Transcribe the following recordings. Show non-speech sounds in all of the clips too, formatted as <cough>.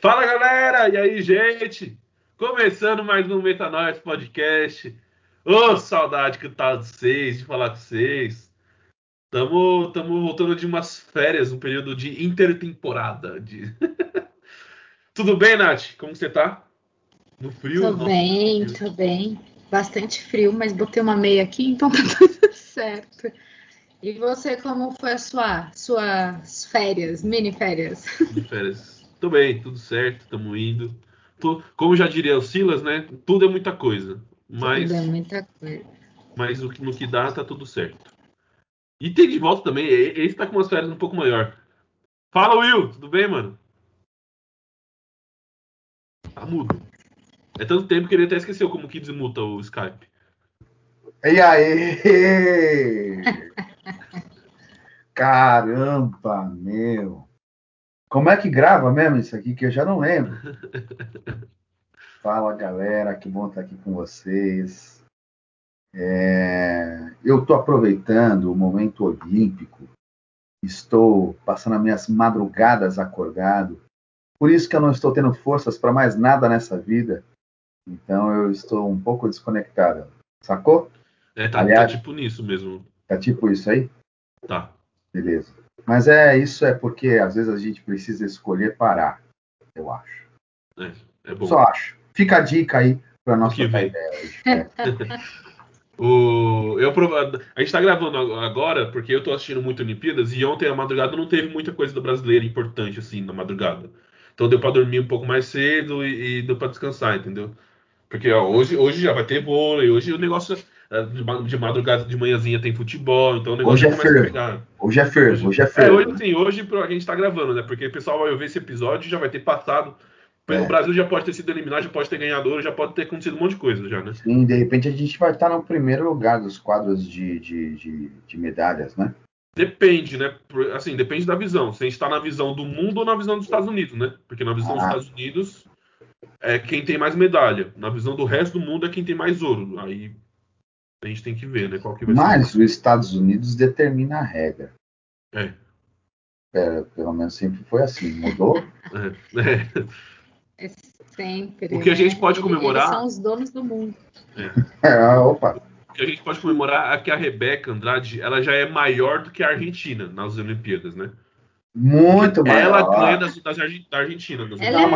Fala galera, e aí gente? Começando mais um Metanoia Podcast. Ô, oh, saudade que tá de vocês, de falar com vocês. Tamo, tamo voltando de umas férias, um período de intertemporada. De... <laughs> Tudo bem, Nath? Como você tá? No frio? Tô Nossa, bem, tô bem. Bastante frio, mas botei uma meia aqui, então <laughs> tá tudo certo. E você, como foi a sua suas férias, mini férias? Mini férias. Tô bem, tudo certo, estamos indo. Tô, como já diria o Silas, né? Tudo é muita coisa. Mas, tudo é muita coisa. Mas no, no que dá, tá tudo certo. E tem de volta também, esse tá com umas férias um pouco maior. Fala, Will, tudo bem, mano? Tá mudo. É tanto tempo que ele até esqueceu como que desmuta o Skype. E aí? <laughs> Caramba, meu. Como é que grava mesmo isso aqui que eu já não lembro? <laughs> Fala galera, que bom estar aqui com vocês. É... eu estou aproveitando o momento olímpico, estou passando as minhas madrugadas acordado, por isso que eu não estou tendo forças para mais nada nessa vida. Então eu estou um pouco desconectado. Sacou? É, tá, tá Aliás, tá tipo nisso mesmo. Tá tipo isso aí? Tá. Beleza. Mas é isso é porque às vezes a gente precisa escolher parar, eu acho. É, é bom. Só acho. Fica a dica aí para nossa ideia hoje. É. <laughs> <laughs> o, eu, a gente está gravando agora porque eu estou assistindo muito Olimpíadas e ontem à madrugada não teve muita coisa do brasileiro importante assim na madrugada. Então deu para dormir um pouco mais cedo e, e deu para descansar, entendeu? Porque ó, hoje, hoje já vai ter vôlei, hoje o negócio de madrugada, de manhãzinha tem futebol, então o negócio hoje é fervo. Hoje é fervo, hoje é fervo. É, hoje, sim, hoje a gente tá gravando, né? Porque o pessoal vai ver esse episódio e já vai ter passado. É. O Brasil já pode ter sido eliminado, já pode ter ganhador, já pode ter acontecido um monte de coisa já, né? Sim, de repente a gente vai estar no primeiro lugar dos quadros de, de, de, de medalhas, né? Depende, né? Assim, depende da visão. Se a gente está na visão do mundo ou na visão dos Estados Unidos, né? Porque na visão ah. dos Estados Unidos é quem tem mais medalha. Na visão do resto do mundo é quem tem mais ouro. Aí a gente tem que ver, né? Qual que vai Mas ser. os Estados Unidos determina a regra. É. é. Pelo menos sempre foi assim. Mudou? É. é. Sempre. O que a gente né? pode comemorar. Eles são os donos do mundo. É. é opa. O que a gente pode comemorar é que a Rebeca Andrade ela já é maior do que a Argentina nas Olimpíadas, né? Muito maior. Ela ganha das, das, da Argentina. Das ela é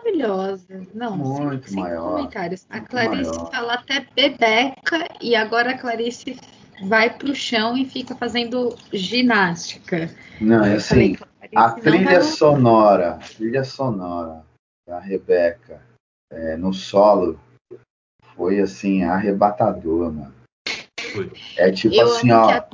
maravilhosa. Não, muito sem, maior. comentários. A Clarice maior. fala até bebeca e agora a Clarice vai pro chão e fica fazendo ginástica. Não, é assim, a trilha tá sonora, a trilha sonora da Rebeca é, no solo foi assim arrebatador, mano. Foi. É tipo Eu assim, ó. A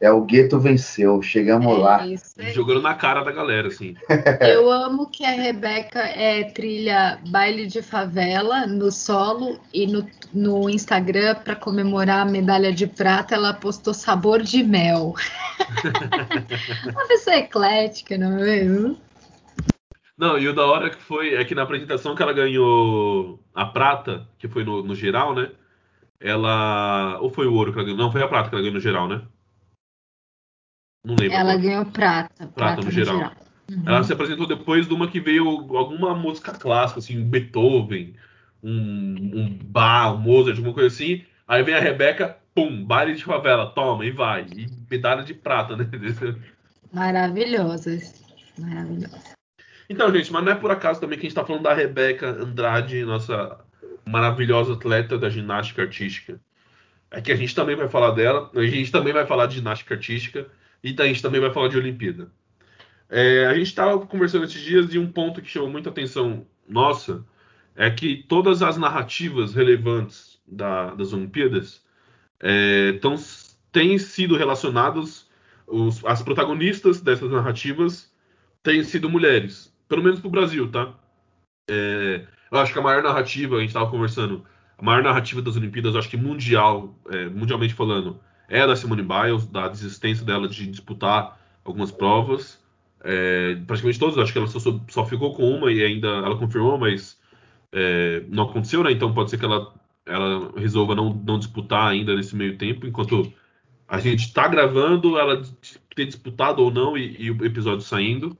é o gueto venceu, chegamos é lá. Isso Jogando na cara da galera, assim. <laughs> Eu amo que a Rebeca é trilha baile de favela no solo e no, no Instagram para comemorar a medalha de prata, ela postou sabor de mel. <laughs> Uma pessoa eclética, não é mesmo? Não, e o da hora que foi é que na apresentação que ela ganhou a prata, que foi no, no geral, né? Ela. Ou foi o ouro que ela ganhou? Não, foi a prata que ela ganhou no geral, né? Não lembro. Ela agora. ganhou prata. Prata, prata no, geral. geral. Uhum. Ela se apresentou depois de uma que veio alguma música clássica, assim, Beethoven, um, um Bach, um Mozart, alguma coisa assim. Aí vem a Rebeca, pum, baile de favela, toma, e vai. E medalha de prata, né? <laughs> Maravilhosas. Maravilhosas. Então, gente, mas não é por acaso também que a gente está falando da Rebeca Andrade, nossa maravilhosa atleta da ginástica artística. É que a gente também vai falar dela, a gente também vai falar de ginástica artística, e a gente também vai falar de Olimpíada. É, a gente estava conversando esses dias de um ponto que chamou muita atenção nossa, é que todas as narrativas relevantes da, das Olimpíadas é, tão, têm sido relacionadas, os, as protagonistas dessas narrativas têm sido mulheres, pelo menos para o Brasil, tá? É, eu acho que a maior narrativa, a gente estava conversando, a maior narrativa das Olimpíadas, acho que mundial, é, mundialmente falando, é da Simone Biles, da desistência dela de disputar algumas provas. É, praticamente todas, acho que ela só, só, ficou com uma e ainda ela confirmou, mas é, não aconteceu, né? Então pode ser que ela, ela resolva não, não disputar ainda nesse meio tempo, enquanto a gente está gravando, ela ter disputado ou não e, e, o episódio saindo.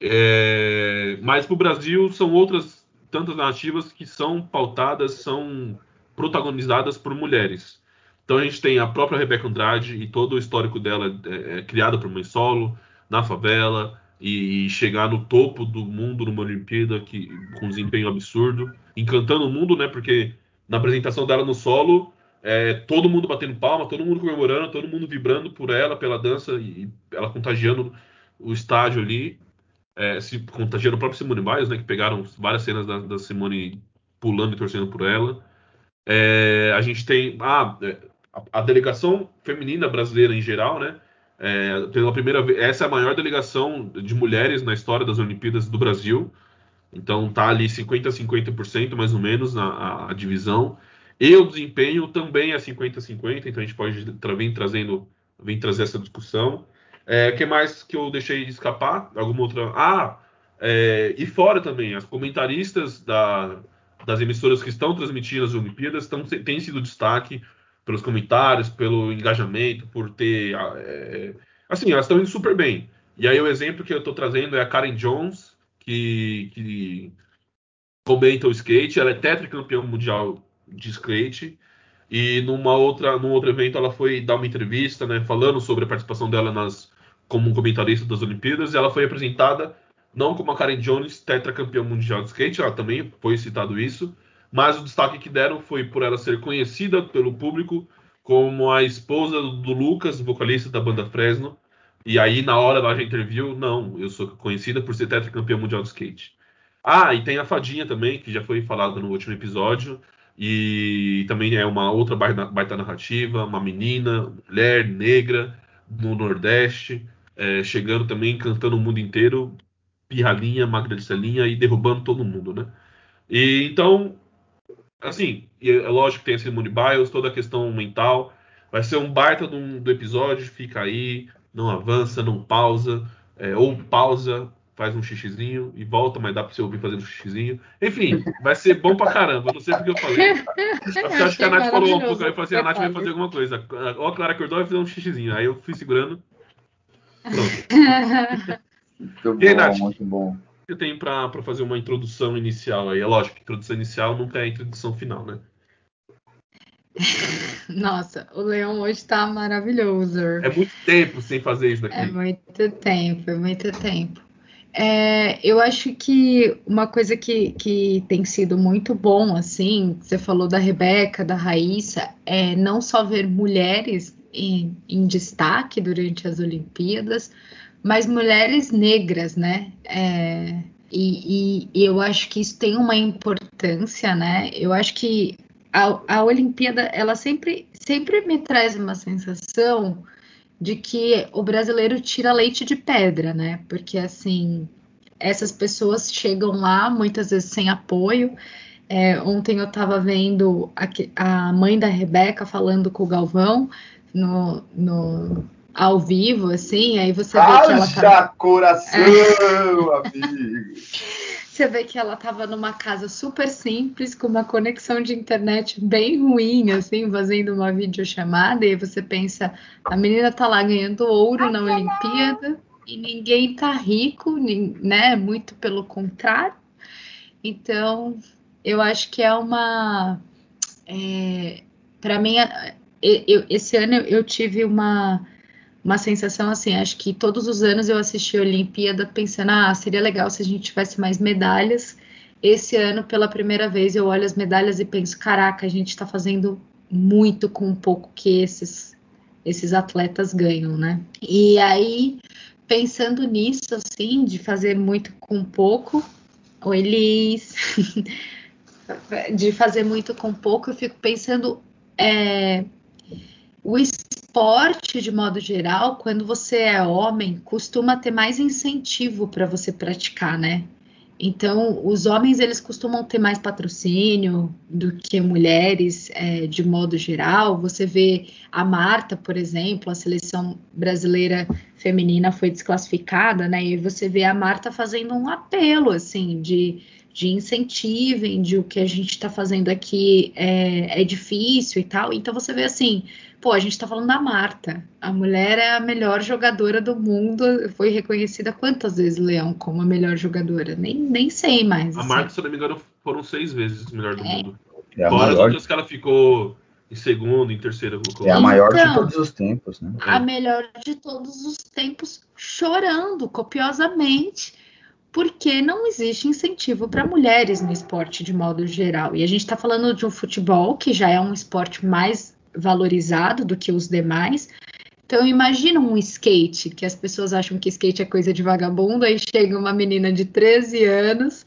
É, mas para o Brasil são outras tantas narrativas que são pautadas, são protagonizadas por mulheres. Então a gente tem a própria Rebeca Andrade e todo o histórico dela é, é criada por mãe solo, na favela, e, e, chegar no topo do mundo numa Olimpíada que, com um desempenho absurdo, encantando o mundo, né? Porque na apresentação dela no solo, é, todo mundo batendo palma, todo mundo comemorando, todo mundo vibrando por ela, pela dança, e ela contagiando o estádio ali, é, se contagiando o próprio Simone Biles, né? Que pegaram várias cenas da, da Simone pulando e torcendo por ela. É, a gente tem ah, é, a, a, delegação feminina brasileira em geral, né? É, pela primeira vez, essa é a maior delegação de mulheres na história das Olimpíadas do Brasil. Então tá ali 50 a 50% mais ou menos na a, a divisão. E o desempenho também é 50 a 50, então a gente pode vir trazendo, vir trazer essa discussão. É, que mais que eu deixei escapar? Alguma outra? Ah, é, e fora também, as comentaristas da, das emissoras que estão transmitindo as Olimpíadas têm sido destaque pelos comentários, pelo engajamento, por ter. É, assim, elas estão indo super bem. E aí o exemplo que eu estou trazendo é a Karen Jones, que, que comenta o skate, ela é tetracampeã mundial de skate. E numa outra, num outro evento ela foi dar uma entrevista, né, falando sobre a participação dela nas, como comentarista das Olimpíadas, e ela foi apresentada não como a Karen Jones, tetracampeã mundial de skate, ela também foi citado isso, mas o destaque que deram foi por ela ser conhecida pelo público como a esposa do Lucas, vocalista da banda Fresno. E aí, na hora da interview, não, eu sou conhecida por ser tetracampeã mundial de skate. Ah, e tem a Fadinha também, que já foi falada no último episódio, e também é uma outra baita narrativa, uma menina, mulher, negra, no Nordeste, é, chegando também, cantando o mundo inteiro, pirralhinha, magrelinha e derrubando todo mundo, né? E então, assim, é lógico que tem a Simone Biles, toda a questão mental. Vai ser um baita do, do episódio, fica aí, não avança, não pausa, é, ou pausa, faz um xixizinho e volta, mas dá pra você ouvir fazendo um xixizinho. Enfim, vai ser bom pra caramba. Não sei porque eu falei. Eu <laughs> acho que a Nath falou um pouco. Aí eu falei assim: a Nath vai fazer alguma coisa. Ou a Clara acordou e vai fazer um xixizinho. Aí eu fui segurando. Pronto. <laughs> Muito bom, Nath, muito bom. Que eu tenho pra, pra fazer uma introdução inicial aí? É lógico que introdução inicial nunca é a introdução final, né? <laughs> Nossa, o Leão hoje tá maravilhoso. É muito tempo sem fazer isso daqui. É muito tempo, é muito tempo. É, eu acho que uma coisa que, que tem sido muito bom, assim, você falou da Rebeca, da Raíssa, é não só ver mulheres em, em destaque durante as Olimpíadas, mas mulheres negras, né? É, e, e, eu acho que isso tem uma importância, né? Eu acho que a, a Olimpíada, ela sempre, sempre me traz uma sensação de que o brasileiro tira leite de pedra, né? Porque assim, essas pessoas chegam lá muitas vezes sem apoio. É, ontem eu estava vendo a, a, mãe da Rebeca falando com o Galvão no, no ao vivo, assim, aí você vê que ela tá... coração, é. amigo! <laughs> Você vê que ela estava numa casa super simples, com uma conexão de internet bem ruim, assim, fazendo uma videochamada, e aí você pensa, a menina tá lá ganhando ouro na Olimpíada e ninguém tá rico, né? Muito pelo contrário. Então, eu acho que é uma. É, para mim, eu, esse ano eu tive uma uma sensação assim, acho que todos os anos eu assisti a Olimpíada pensando, ah, seria legal se a gente tivesse mais medalhas. Esse ano, pela primeira vez, eu olho as medalhas e penso, caraca, a gente está fazendo muito com um pouco que esses, esses atletas ganham, né? E aí, pensando nisso, assim, de fazer muito com pouco, o Elis, <laughs> de fazer muito com pouco, eu fico pensando é, o esporte, de modo geral, quando você é homem, costuma ter mais incentivo para você praticar, né? Então, os homens eles costumam ter mais patrocínio do que mulheres, é, de modo geral. Você vê a Marta, por exemplo, a seleção brasileira feminina foi desclassificada, né? E você vê a Marta fazendo um apelo, assim, de, de incentivem, de o que a gente está fazendo aqui é, é difícil e tal. Então, você vê assim, Pô, a gente tá falando da Marta. A mulher é a melhor jogadora do mundo. Foi reconhecida quantas vezes, Leão, como a melhor jogadora? Nem, nem sei mais. A assim. Marta, se eu não me engano, foram seis vezes melhor do É. mundo. É a Fora maior, que ela ficou em segundo, em terceiro. é a maior de Então, todos os tempos, né? a melhor de todos os tempos, chorando copiosamente, porque não existe incentivo para mulheres no esporte de modo geral. E a gente está falando de um futebol que já é um esporte mais valorizado do que os demais. Então imagina um skate, que as pessoas acham que skate é coisa de vagabundo, aí chega uma menina de 13 anos,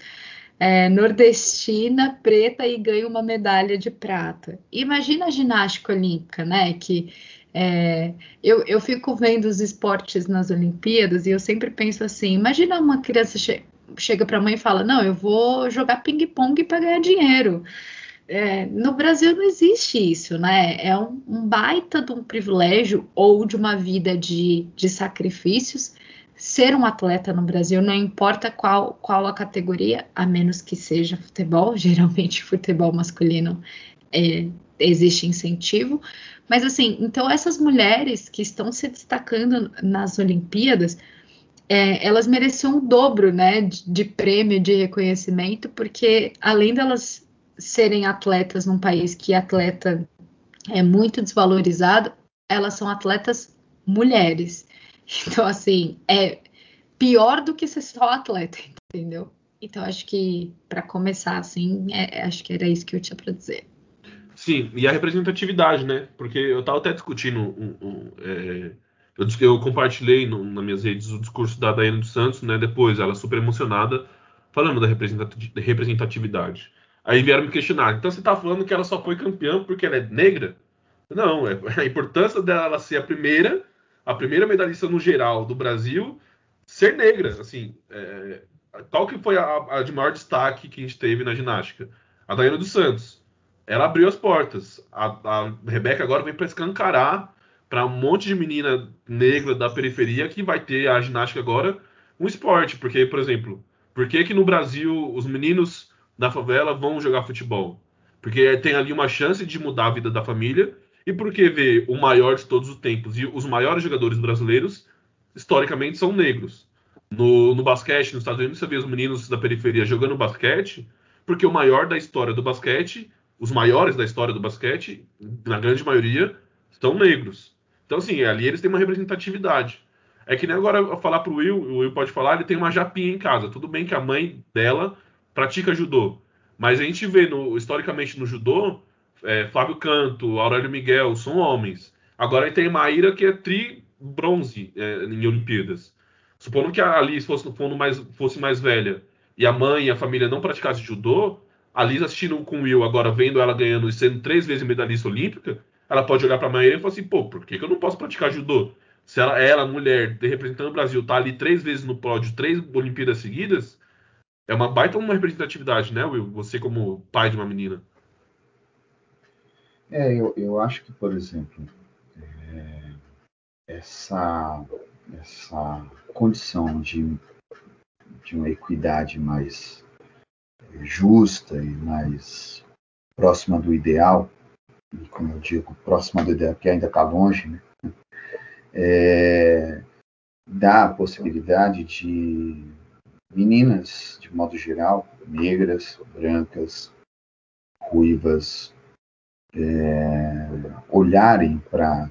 é, nordestina, preta e ganha uma medalha de prata. Imagina a ginástica olímpica, né? Que é, eu, eu fico vendo os esportes nas Olimpíadas e eu sempre penso assim: imagina uma criança che chega para a mãe e fala, não, eu vou jogar ping-pong para ganhar dinheiro. É, no Brasil não existe isso, né? É um, um, baita de um privilégio ou de uma vida de, de sacrifícios ser um atleta no Brasil, não importa qual, qual a categoria, a menos que seja futebol, <laughs> geralmente futebol masculino é, existe incentivo. Mas assim, então essas mulheres que estão se destacando nas Olimpíadas, é, elas mereciam um dobro né, de, de prêmio, de reconhecimento, porque além delas serem atletas num país que atleta é muito desvalorizado, elas são atletas mulheres. <laughs> Então, assim, é pior do que ser só atleta, entendeu? Então, acho que, para começar, assim, é, acho que era isso que eu tinha para dizer. Sim, e a representatividade, né? Porque eu estava até discutindo. Um, um, é, eu, eu, compartilhei no, nas minhas redes o discurso da Daiane dos Santos, né? Depois, ela super emocionada, falando da representatividade. Aí vieram me questionar. Então você está falando que ela só foi campeã porque ela é negra? Não, é a importância dela ser a primeira, a primeira medalhista no geral do Brasil, ser negra. Assim, é, qual que foi a, a, de maior destaque que a gente teve na ginástica? A Daiane dos Santos. Ela abriu as portas. A, a Rebeca agora vem para escancarar para um monte de menina negra da periferia que vai ter a ginástica agora um esporte. Porque, por exemplo, por que, que no Brasil os meninos da favela vão jogar futebol. Porque tem ali uma chance de mudar a vida da família. E porque ver o maior de todos os tempos e os maiores jogadores brasileiros, historicamente, são negros. No, no basquete, nos Estados Unidos, você vê os meninos da periferia jogando basquete, porque o maior da história do basquete, os maiores da história do basquete, na grande maioria, são negros. Então, assim, ali eles têm uma representatividade. É que nem agora eu falar pro Will, o Will pode falar, ele tem uma japinha em casa. Tudo bem que a mãe dela pratica judô. Mas a gente vê no, historicamente no judô, é, Fábio Canto, Aurélio Miguel, são homens. Agora tem Maíra que é tri bronze é, em Olimpíadas. Supondo que a Alice fosse, mais, fosse mais velha e a mãe e a família não praticassem judô, a Liz assistindo com o Will, agora vendo ela ganhando e sendo três vezes medalhista olímpica, ela pode olhar para a Maíra e falar assim: pô, por que, que eu não posso praticar judô? Se ela, ela mulher, representando o Brasil, tá ali três vezes no pódio, três Olimpíadas seguidas, é uma baita uma representatividade, né, Will? Você como pai de uma menina. É, eu, eu acho que, por exemplo, é, essa, essa condição de, de uma equidade mais justa e mais próxima do ideal, e como eu digo, próxima do ideal, que ainda está longe, né? É, dá a possibilidade de meninas, de modo geral, negras, brancas, ruivas, é, olharem para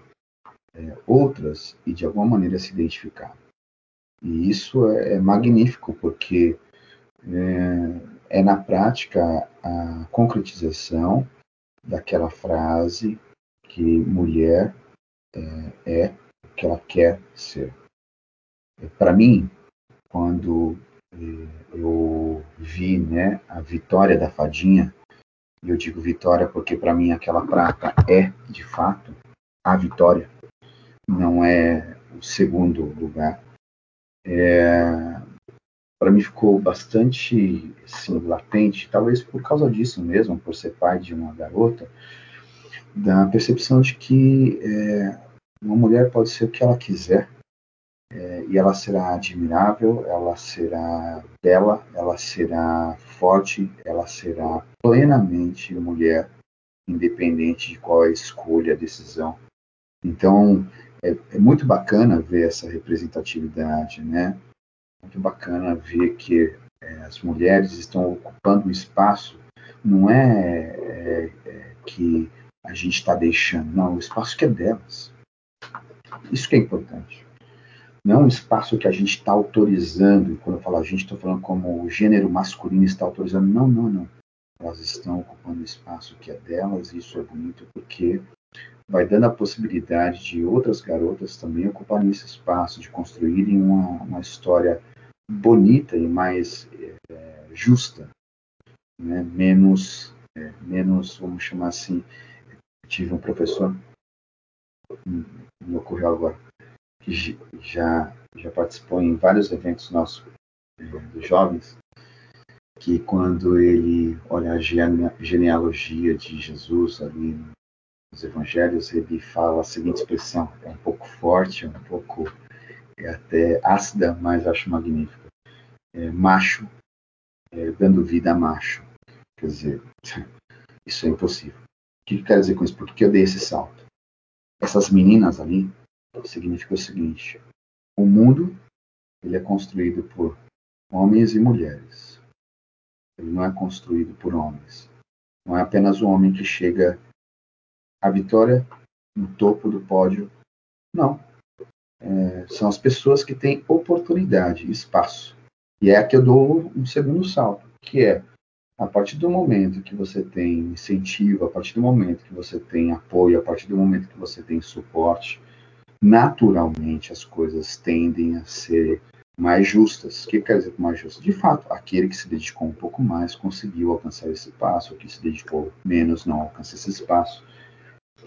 é, outras e de alguma maneira se identificar. E isso é, é magnífico, porque é, é, na prática a concretização daquela frase que mulher é, é o que ela quer ser. Para mim, quando eu vi né, a vitória da fadinha. E eu digo vitória porque para mim aquela prata é, de fato, a vitória. Não é o segundo lugar. É, para mim ficou bastante assim, latente, talvez por causa disso mesmo, por ser pai de uma garota, da percepção de que é, uma mulher pode ser o que ela quiser, é, e ela será admirável, ela será bela, ela será forte, ela será plenamente mulher, independente de qual é a escolha, a decisão Então, é, é, muito bacana ver essa representatividade, né? Muito bacana ver que é, as mulheres estão ocupando um espaço, não é, é, é que a gente está deixando, não, o espaço que é delas. Isso que é importante. Não é um espaço que a gente está autorizando, quando eu falo a gente, estou falando como o gênero masculino está autorizando. Não, não, não. Elas estão ocupando o espaço que é delas, e isso é bonito porque vai dando a possibilidade de outras garotas também ocuparem esse espaço, de construírem uma, uma história bonita e mais é, justa, né? menos, é, menos, vamos chamar assim, tive um professor, me ocorreu agora, que já, já participou em vários eventos nossos é, dos jovens, que quando ele olha a genealogia de Jesus ali nos evangelhos, ele fala a seguinte expressão, é um pouco forte, um pouco é até ácida, mas acho magnífica. É, macho é, dando vida a macho. Quer dizer, <laughs> isso é impossível. O que, que quer dizer com isso? Por que eu dei esse salto? Essas meninas ali significa o seguinte: o mundo ele é construído por homens e mulheres. Ele não é construído por homens. Não é apenas o homem que chega à vitória no topo do pódio. Não. É, são as pessoas que têm oportunidade, espaço. E é aqui eu dou um segundo salto, que é a partir do momento que você tem incentivo, a partir do momento que você tem apoio, a partir do momento que você tem suporte, naturalmente as coisas tendem a ser mais justas. O que quer dizer mais justas? De fato, aquele que se dedicou um pouco mais conseguiu alcançar esse passo, o que se dedicou menos não alcança esse espaço.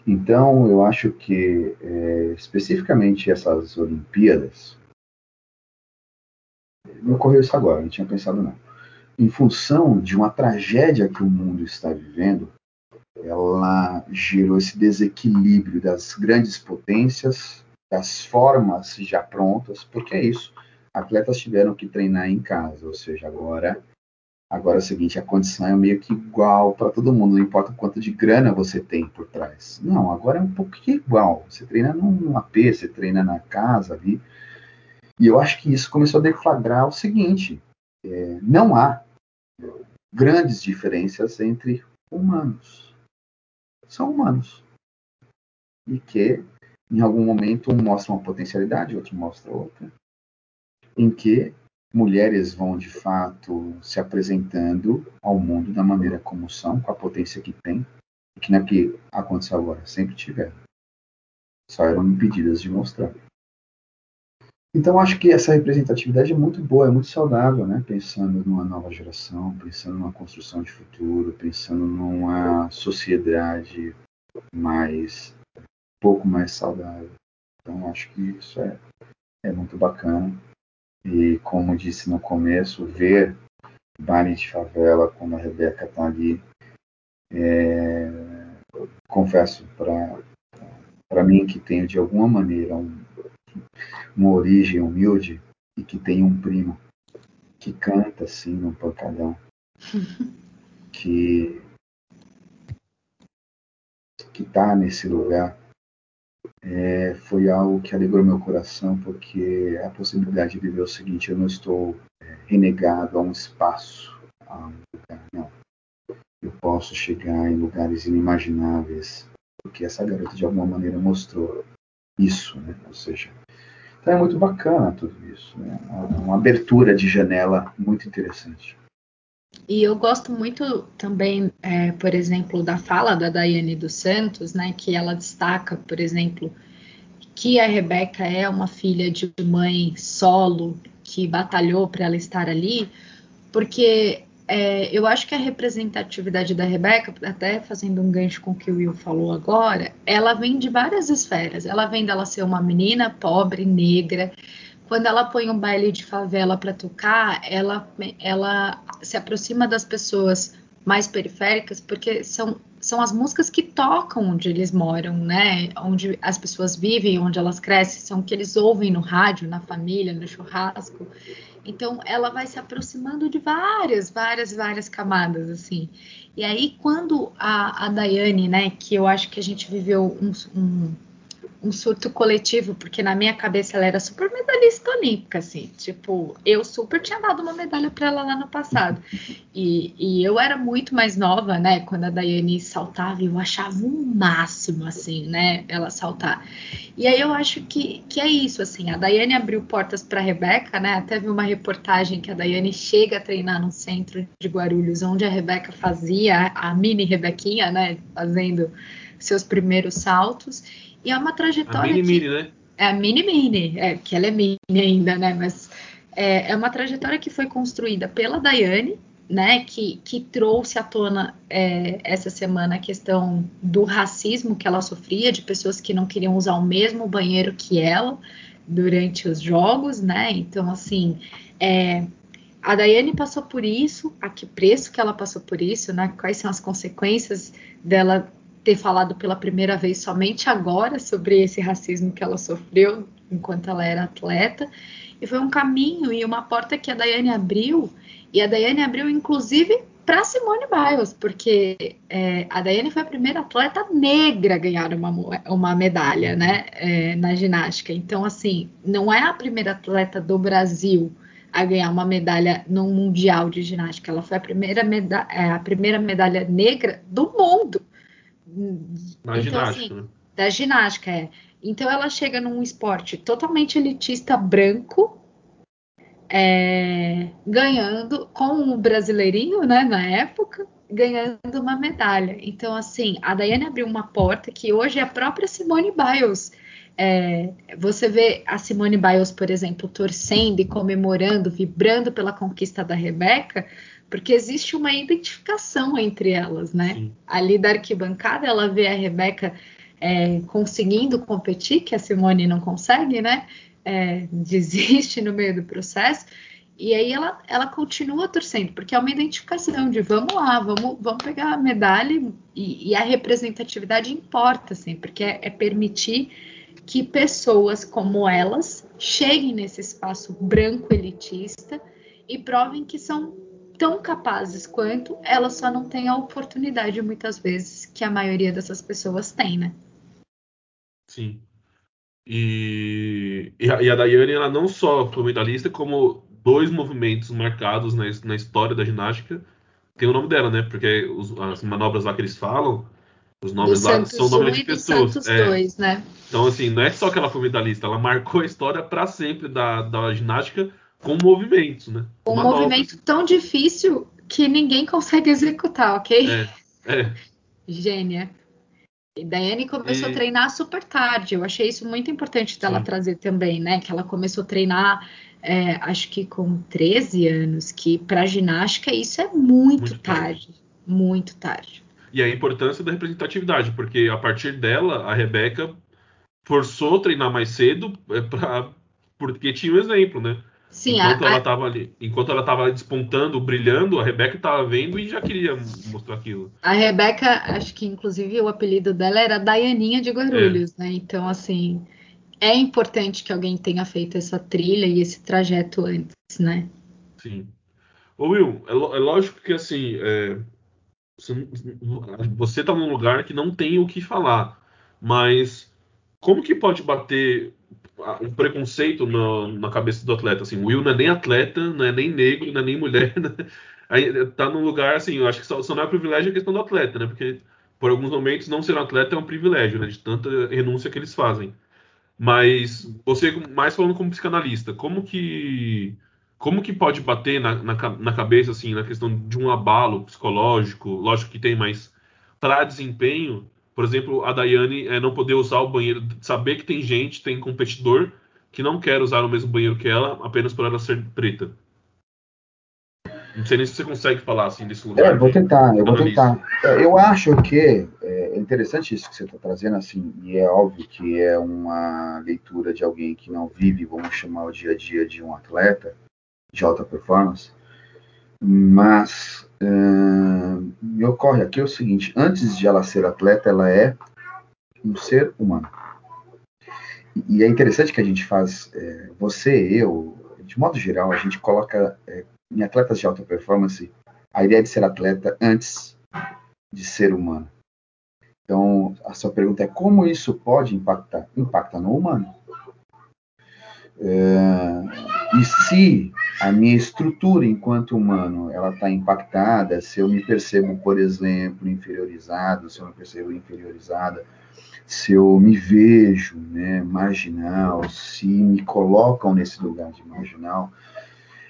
Então, eu acho que é, especificamente essas Olimpíadas, me ocorreu isso agora, não tinha pensado não em função de uma tragédia que o mundo está vivendo, ela gerou esse desequilíbrio das grandes potências, das formas já prontas, porque é isso. Atletas tiveram que treinar em casa, ou seja, agora agora é o seguinte, a condição é meio que igual para todo mundo, não importa quanto de grana você tem por trás. Não, agora é um pouquinho igual. Você treina num AP, você treina na casa ali. E eu acho que isso começou a deflagrar o seguinte: é, não há grandes diferenças entre humanos. São humanos. E que, em algum momento, um mostra uma potencialidade, outro mostra outra. Em que mulheres vão, de fato, se apresentando ao mundo da maneira como são, com a potência que têm. Que não é que aconteceu agora, sempre tiveram. Só eram impedidas de mostrar. Então, acho que essa representatividade é muito boa, é muito saudável, né? Pensando numa nova geração, pensando numa construção de futuro, pensando numa sociedade mais, um pouco mais saudável. Então, acho que isso é, é muito bacana. E, como disse no começo, ver baile de favela, quando a Rebeca está ali, é, confesso para mim que tenho de alguma maneira um uma origem humilde e que tem um primo que canta assim no pancadão, <laughs> que que está nesse lugar, é, foi algo que alegrou meu coração, porque a possibilidade de viver o seguinte: eu não estou é, renegado a um espaço, a um lugar, não. Eu posso chegar em lugares inimagináveis, porque essa garota de alguma maneira mostrou isso, né? Ou seja, então é muito bacana tudo isso, né? Uma abertura de janela muito interessante. E eu gosto muito também, é, por exemplo, da fala da Daiane dos Santos, né? Que ela destaca, por exemplo, que a Rebeca é uma filha de mãe solo que batalhou para ela estar ali, porque é, eu acho que a representatividade da Rebeca, até fazendo um gancho com o que o Will falou agora, ela vem de várias esferas. Ela vem dela ser uma menina pobre, negra. Quando ela põe um baile de favela para tocar, ela, ela se aproxima das pessoas mais periféricas, porque são, são as músicas que tocam onde eles moram, né? Onde as pessoas vivem, onde elas crescem, são que eles ouvem no rádio, na família, no churrasco. Então, ela vai se aproximando de várias, várias, várias camadas, assim. E aí, quando a, a Daiane, né, que eu acho que a gente viveu um, um, um surto coletivo, porque na minha cabeça ela era super medalhista olímpica, assim, tipo, eu super tinha dado uma medalha para ela lá no passado. E, e, eu era muito mais nova, né, quando a Daiane saltava, eu achava um máximo, assim, né, ela saltar. E aí eu acho que, que é isso, assim, a Daiane abriu portas para a Rebeca, né, até vi uma reportagem que a Daiane chega a treinar no centro de Guarulhos, onde a Rebeca fazia, a mini Rebequinha, né, fazendo seus primeiros saltos. E é uma trajetória. A mini que... mini, né? É a mini mini, é, que ela é mini ainda, né? Mas é, é uma trajetória que foi construída pela Daiane, né? Que, que trouxe à tona é, essa semana a questão do racismo que ela sofria, de pessoas que não queriam usar o mesmo banheiro que ela durante os jogos, né? Então, assim, é, a Daiane passou por isso, a que preço que ela passou por isso, né? Quais são as consequências dela ter falado pela primeira vez somente agora sobre esse racismo que ela sofreu enquanto ela era atleta. E foi um caminho e uma porta que a Daiane abriu, e a Daiane abriu inclusive para Simone Biles, porque é, a Daiane foi a primeira atleta negra a ganhar uma, uma medalha né, é, na ginástica. Então, assim, não é a primeira atleta do Brasil a ganhar uma medalha no Mundial de Ginástica. Ela foi a primeira, meda é, a primeira medalha negra do mundo. Na então, ginástica, assim, né? Da ginástica, é. Então ela chega num esporte totalmente elitista branco, é, ganhando com o brasileirinho, né, na época, ganhando uma medalha. Então, assim, a Daiane abriu uma porta que hoje é a própria Simone Biles. É, você vê a Simone Biles, por exemplo, torcendo e comemorando, vibrando pela conquista da Rebeca, porque existe uma identificação entre elas, né? Sim. Ali da arquibancada, ela vê a Rebeca é, conseguindo competir, que a Simone não consegue, né? É, <laughs> desiste no meio do processo. E aí ela, ela continua torcendo, porque é uma identificação de vamos lá, vamos, vamos pegar a medalha e, e a representatividade importa, assim, porque é, é permitir que pessoas como elas cheguem nesse espaço branco elitista e provem que são tão capazes quanto, elas só não têm a oportunidade muitas vezes que a maioria dessas pessoas tem, né? Sim. E, e, a, e a Daiane, ela não só foi medalhista, como dois movimentos marcados na, na história da ginástica tem o nome dela, né? Porque os, as manobras lá que eles falam, os nomes lá Santos são nomes de pessoas. É. 2, né? Então, assim, não é só que ela foi medalhista, ela marcou a história para sempre da, da ginástica com movimentos, né? Um movimento tão difícil que ninguém consegue <laughs> executar, ok? É, é. Gênia. E Daiane começou e... a treinar super tarde. Eu achei isso muito importante dela Sim. trazer também, né? Que ela começou a treinar, é, acho que com 13 anos, que para ginástica isso é muito, muito tarde. tarde. Muito tarde. E a importância da representatividade, porque a partir dela, a Rebeca forçou a treinar mais cedo é, pra, porque tinha um exemplo, né? Sim, enquanto a, ela estava ali, enquanto ela estava despontando, brilhando, a Rebeca estava vendo e já queria mostrar aquilo. A Rebeca, acho que inclusive o apelido dela era Daianinha de Guarulhos, é. né? Então, assim, é importante que alguém tenha feito essa trilha e esse trajeto antes, né? Sim. Ô Will, é, é lógico que assim, é, você está num lugar que não tem o que falar, mas como que pode bater um preconceito na, na, cabeça do atleta. Assim, o Will não é nem atleta, não é nem negro, não é nem mulher. <laughs> Né? Aí tá num lugar assim, eu acho que só, só não é privilégio a questão do atleta, né? Porque por alguns momentos não ser um atleta é um privilégio, né? De tanta renúncia que eles fazem. Mas você, mais falando como psicanalista, como que como que pode bater na, na, na cabeça assim na questão de um abalo psicológico? Lógico que tem, mas para desempenho por exemplo, a Daiane é, não poder usar o banheiro, saber que tem gente, tem competidor que não quer usar o mesmo banheiro que ela, apenas por ela ser preta. Não sei nem se você consegue falar assim desse lugar. É, vou tentar, eu vou tentar. É, eu acho que é interessante isso que você está trazendo, assim, e é óbvio que é uma leitura de alguém que não vive, vamos chamar o dia a dia de um atleta de alta performance, mas uh, me ocorre aqui o seguinte: antes de ela ser atleta, ela é um ser humano. E é interessante que a gente faz, é, você, eu, de modo geral, a gente coloca é, em atletas de alta performance a ideia de ser atleta antes de ser humano. Então, a sua pergunta é como isso pode impactar? Impacta no humano. É, e se a minha estrutura enquanto humano ela está impactada, se eu me percebo, por exemplo, inferiorizado, se eu me percebo inferiorizada, se eu me vejo né, marginal, se me colocam nesse lugar de marginal,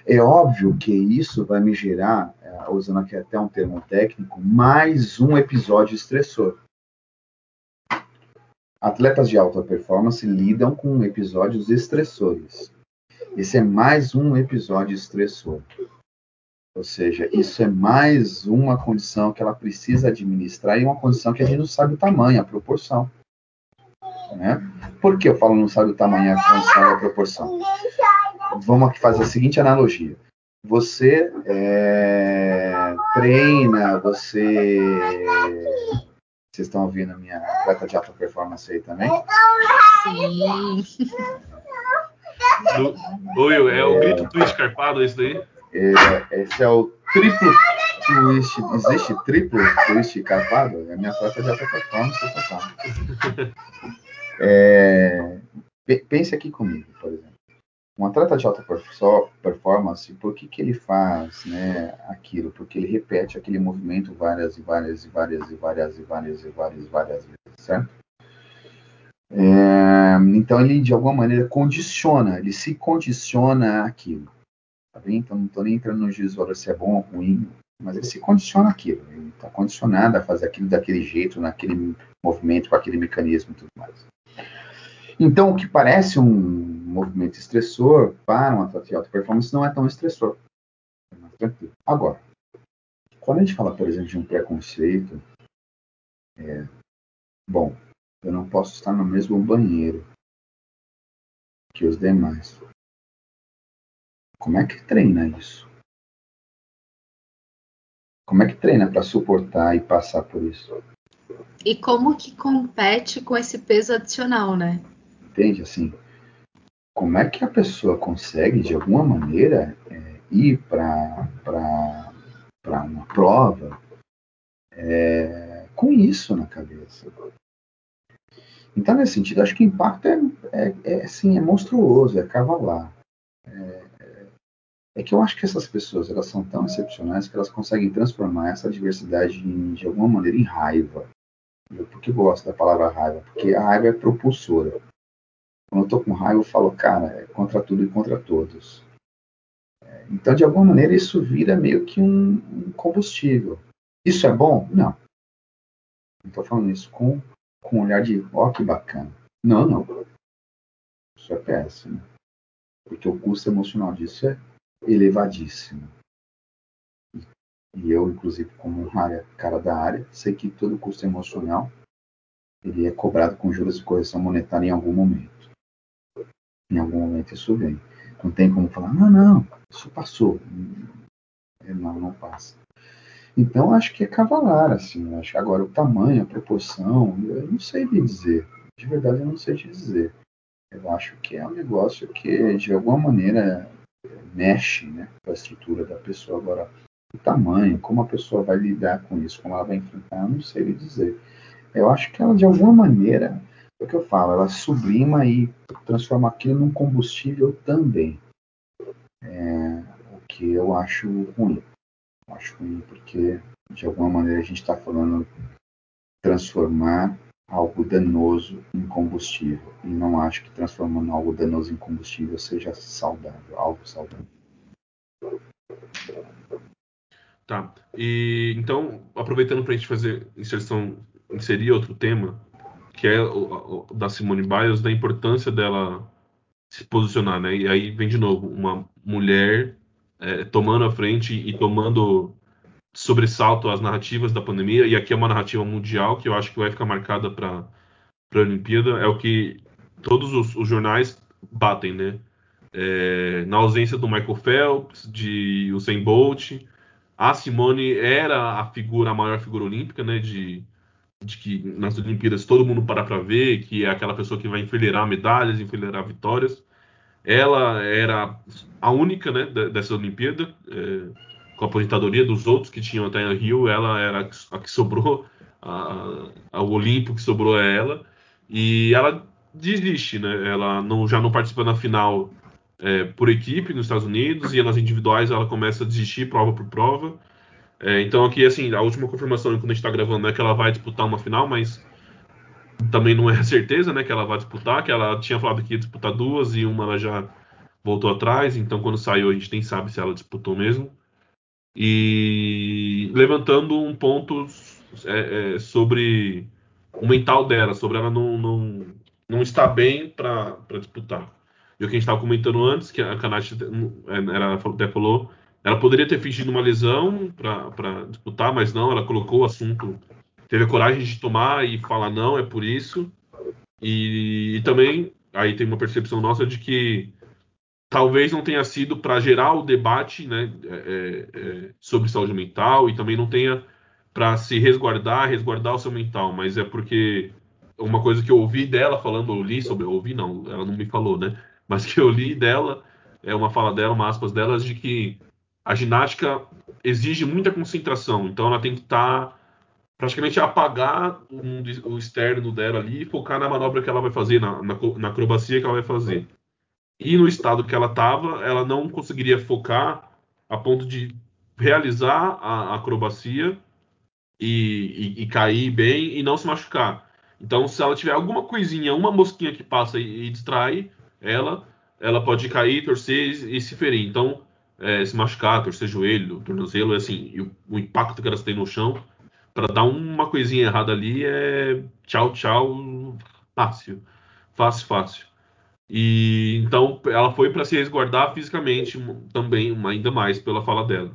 é óbvio que isso vai me gerar, é, usando aqui até um termo técnico, mais um episódio estressor. Atletas de alta performance lidam com episódios estressores. Esse é mais um episódio estressor. Ou seja, isso é mais uma condição que ela precisa administrar e uma condição que a gente não sabe o tamanho, a proporção. Né? Por que eu falo não sabe o tamanho, a condição e a proporção? Vamos aqui fazer a seguinte analogia. Você é, treina, você vocês estão ouvindo a minha atleta de alta performance aí também? Sim. Do, Will, é o grito twist carpado esse daí? É, esse é o triplo twist. Existe triplo twist carpado? É a minha atleta de alta performance total. É, pense aqui comigo, por exemplo. Um atleta de alta performance, por que, que ele faz né, aquilo? Porque ele repete aquele movimento várias e várias e várias e várias e várias e várias e várias vezes, certo? É, então ele de alguma maneira condiciona, ele se condiciona aquilo. Tá? Então não estou nem entrando no juízo se é bom ou ruim, mas ele se condiciona aquilo. Ele está condicionado a fazer aquilo daquele jeito, naquele movimento, com aquele mecanismo e tudo mais. Então, o que parece um movimento estressor para um atleta de alta performance não é tão estressor. É. Agora, quando a gente fala, por exemplo, de um preconceito, é, bom, eu não posso estar no mesmo banheiro que os demais. Como é que treina isso? Como é que treina para suportar e passar por isso? E como que compete com esse peso adicional, né? Entende? Assim, como é que a pessoa consegue, de alguma maneira, é, ir para uma prova é, com isso na cabeça? Então, nesse sentido, acho que o impacto é, é, é, assim, é monstruoso, é cavalar. É, é, que eu acho que essas pessoas elas são tão excepcionais que elas conseguem transformar essa diversidade em, de alguma maneira em raiva. Eu, por que gosto da palavra raiva? Porque a raiva é propulsora. Quando eu estou com raiva, eu falo, cara, é contra tudo e contra todos. É, então, de alguma maneira, isso vira meio que um, um combustível. Isso é bom? Não. Não estou falando isso com, com um olhar de, ó, oh, que bacana. Não, não. Isso é péssimo. Porque o custo emocional disso é elevadíssimo. E eu, inclusive, como um cara da área, sei que todo custo emocional ele é cobrado com juros de correção monetária em algum momento. Em algum momento isso vem. Não tem como falar, não, não, isso passou. É, não, não passa. Então acho que é cavalar, assim. Acho que agora o tamanho, a proporção, eu não sei lhe dizer. De verdade eu não sei te dizer. Eu acho que é um negócio que de alguma maneira mexe né, com a estrutura da pessoa. Agora, o tamanho, como a pessoa vai lidar com isso, como ela vai enfrentar, eu não sei lhe dizer. Eu acho que ela de alguma maneira é o que eu falo, ela sublima e transforma aquilo num combustível também. É, o que eu acho ruim. Acho ruim porque, de alguma maneira, a gente está falando transformar algo danoso em combustível. E não acho que transformando algo danoso em combustível seja saudável, algo saudável. Tá. E então, aproveitando para a gente fazer inserção, inserir outro tema, que é o, o, da Simone Biles, da importância dela se posicionar, né? E aí vem de novo uma mulher é, tomando a frente e tomando sobressalto às narrativas da pandemia. E aqui é uma narrativa mundial que eu acho que vai ficar marcada para a Olimpíada. É o que todos os, os jornais batem, né? É, na ausência do Michael Phelps, de Usain Bolt, a Simone era a figura, a maior figura olímpica, né? De de que nas Olimpíadas todo mundo para para ver, que é aquela pessoa que vai enfileirar medalhas, enfileirar vitórias. Ela era a única né, dessa Olimpíada, é, com a aposentadoria dos outros que tinham até Rio, ela era a que sobrou a, a, o Olimpo que sobrou a ela. E ela desiste, né? Ela não, já não participa na final é, por equipe nos Estados Unidos e nas individuais ela começa a desistir prova por prova. É, então aqui, assim, a última confirmação quando a gente está gravando é que ela vai disputar uma final, mas também não é certeza, né, que ela vai disputar, que ela tinha falado que ia disputar duas e uma ela já voltou atrás, então quando saiu a gente nem sabe se ela disputou mesmo. E levantando um ponto é, é, sobre o mental dela, sobre ela não, não, não estar bem para disputar. E o que a gente estava comentando antes, que a Kanashi ela até falou, ela poderia ter fingido uma lesão para disputar, mas não, ela colocou o assunto, teve a coragem de tomar e falar não, é por isso. E, e também aí tem uma percepção nossa de que talvez não tenha sido para gerar o debate né, é, é, é, sobre saúde mental e também não tenha para se resguardar, resguardar o seu mental, mas é porque uma coisa que eu ouvi dela falando, eu li sobre, eu ouvi não, ela não me falou, né? Mas que eu li dela, é uma fala dela, uma aspas delas, de que a ginástica exige muita concentração, então ela tem que estar tá, praticamente apagar um, o externo dela ali e focar na manobra que ela vai fazer, na, na, na acrobacia que ela vai fazer. E no estado que ela estava, ela não conseguiria focar a ponto de realizar a acrobacia e, e, e, cair bem e não se machucar. Então, se ela tiver alguma coisinha, uma mosquinha que passa e, e distrai ela, ela pode cair, torcer e, e se ferir. Então, é, se machucar, torcer joelho, tornozelo, é assim, o, o, impacto que elas têm no chão, para dar uma coisinha errada ali é tchau, tchau, fácil, fácil, fácil. E então ela foi para se resguardar fisicamente também, ainda mais pela fala dela.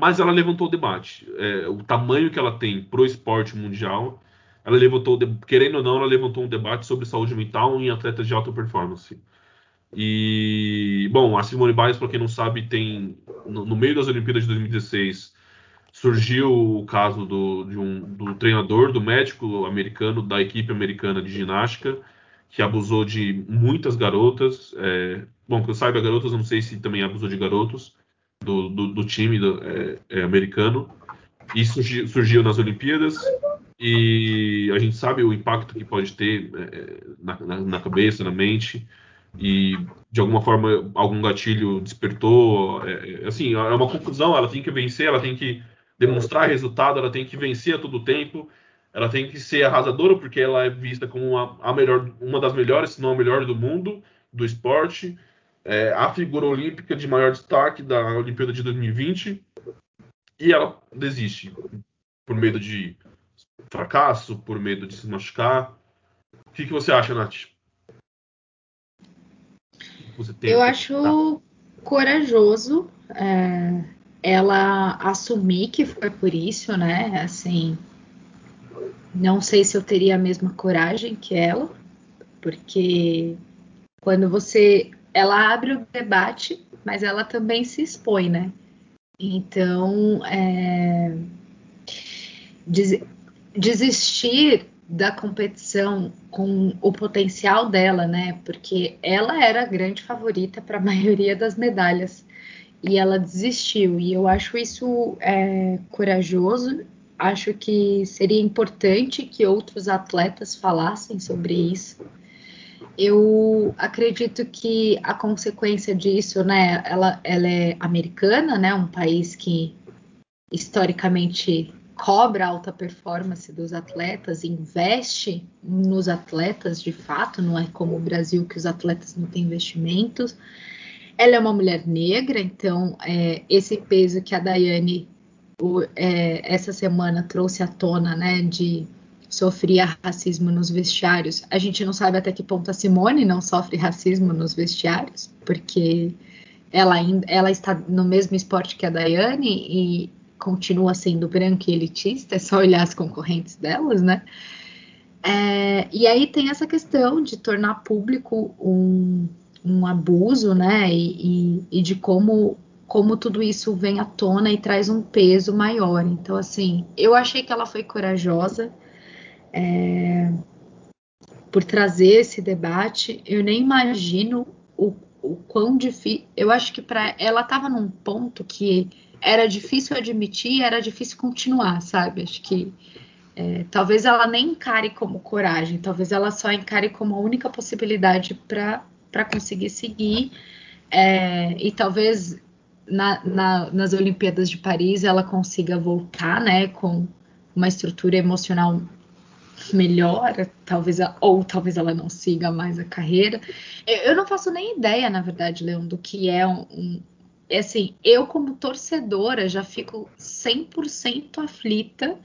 Mas ela levantou o debate. É, o tamanho que ela tem pro esporte mundial, ela levantou, querendo ou não, ela levantou um debate sobre saúde mental em atletas de alta performance. E, bom, a Simone Biles, para quem não sabe, tem no, no, meio das Olimpíadas de 2016 surgiu o caso do, de um, do treinador, do médico americano, da equipe americana de ginástica, que abusou de muitas garotas. É, bom, que eu saiba, garotas, não sei se também abusou de garotos do, do, do time do, é, é, americano. E surgiu, surgiu, nas Olimpíadas. E a gente sabe o impacto que pode ter é, na, na, na, cabeça, na mente. E de alguma forma algum gatilho despertou. É, é, assim, é uma confusão. Ela tem que vencer, ela tem que demonstrar resultado, ela tem que vencer a todo tempo ela tem que ser arrasadora porque ela é vista como uma, a melhor, uma das melhores, se não a melhor do mundo do esporte. É, a figura olímpica de maior destaque da Olimpíada de 2020 e ela desiste por medo de fracasso, por medo de se machucar. O que, que você acha, Nath? Eu acho corajoso é, ela assumir que foi por isso, né? Assim, não sei se eu teria a mesma coragem que ela, porque quando você. Ela abre o debate, mas ela também se expõe, né? Então, é, des, desistir da competição com o potencial dela, né? Porque ela era a grande favorita para a <laughs> maioria das medalhas e ela desistiu. E eu acho isso é, corajoso acho que seria importante que outros atletas falassem sobre isso. Eu acredito que a consequência disso, né, ela, ela é americana, né, um país que historicamente cobra alta performance dos atletas, investe nos atletas de fato, não é como o Brasil que os atletas não têm investimentos. Ela é uma mulher negra, então é, esse peso que a Daiane o, é, essa semana trouxe à tona, né, de sofrer racismo nos vestiários. A gente não sabe até que ponto a Simone não sofre racismo nos vestiários, porque ela, ela está no mesmo esporte que a Daiane e continua sendo branca e elitista, é só olhar as concorrentes delas, né? É, e aí tem essa questão de tornar público um, um abuso, né? E, e, e de como como tudo isso vem à tona e traz um peso maior. Então, assim, eu achei que ela foi corajosa é, por trazer esse debate. Eu nem imagino o, o quão difícil. Eu acho que para ela estava num ponto que era difícil admitir, era difícil continuar, sabe? Acho que É, talvez ela nem encare como coragem, talvez ela só encare como a única possibilidade para conseguir seguir. É, e talvez na, na, nas Olimpíadas de Paris ela consiga voltar, né, com uma estrutura emocional melhor, talvez ou talvez ela não siga mais a carreira. Eu, eu não faço nem ideia, na verdade, Leon, do que é um, um é assim, eu como torcedora já fico 100% aflita.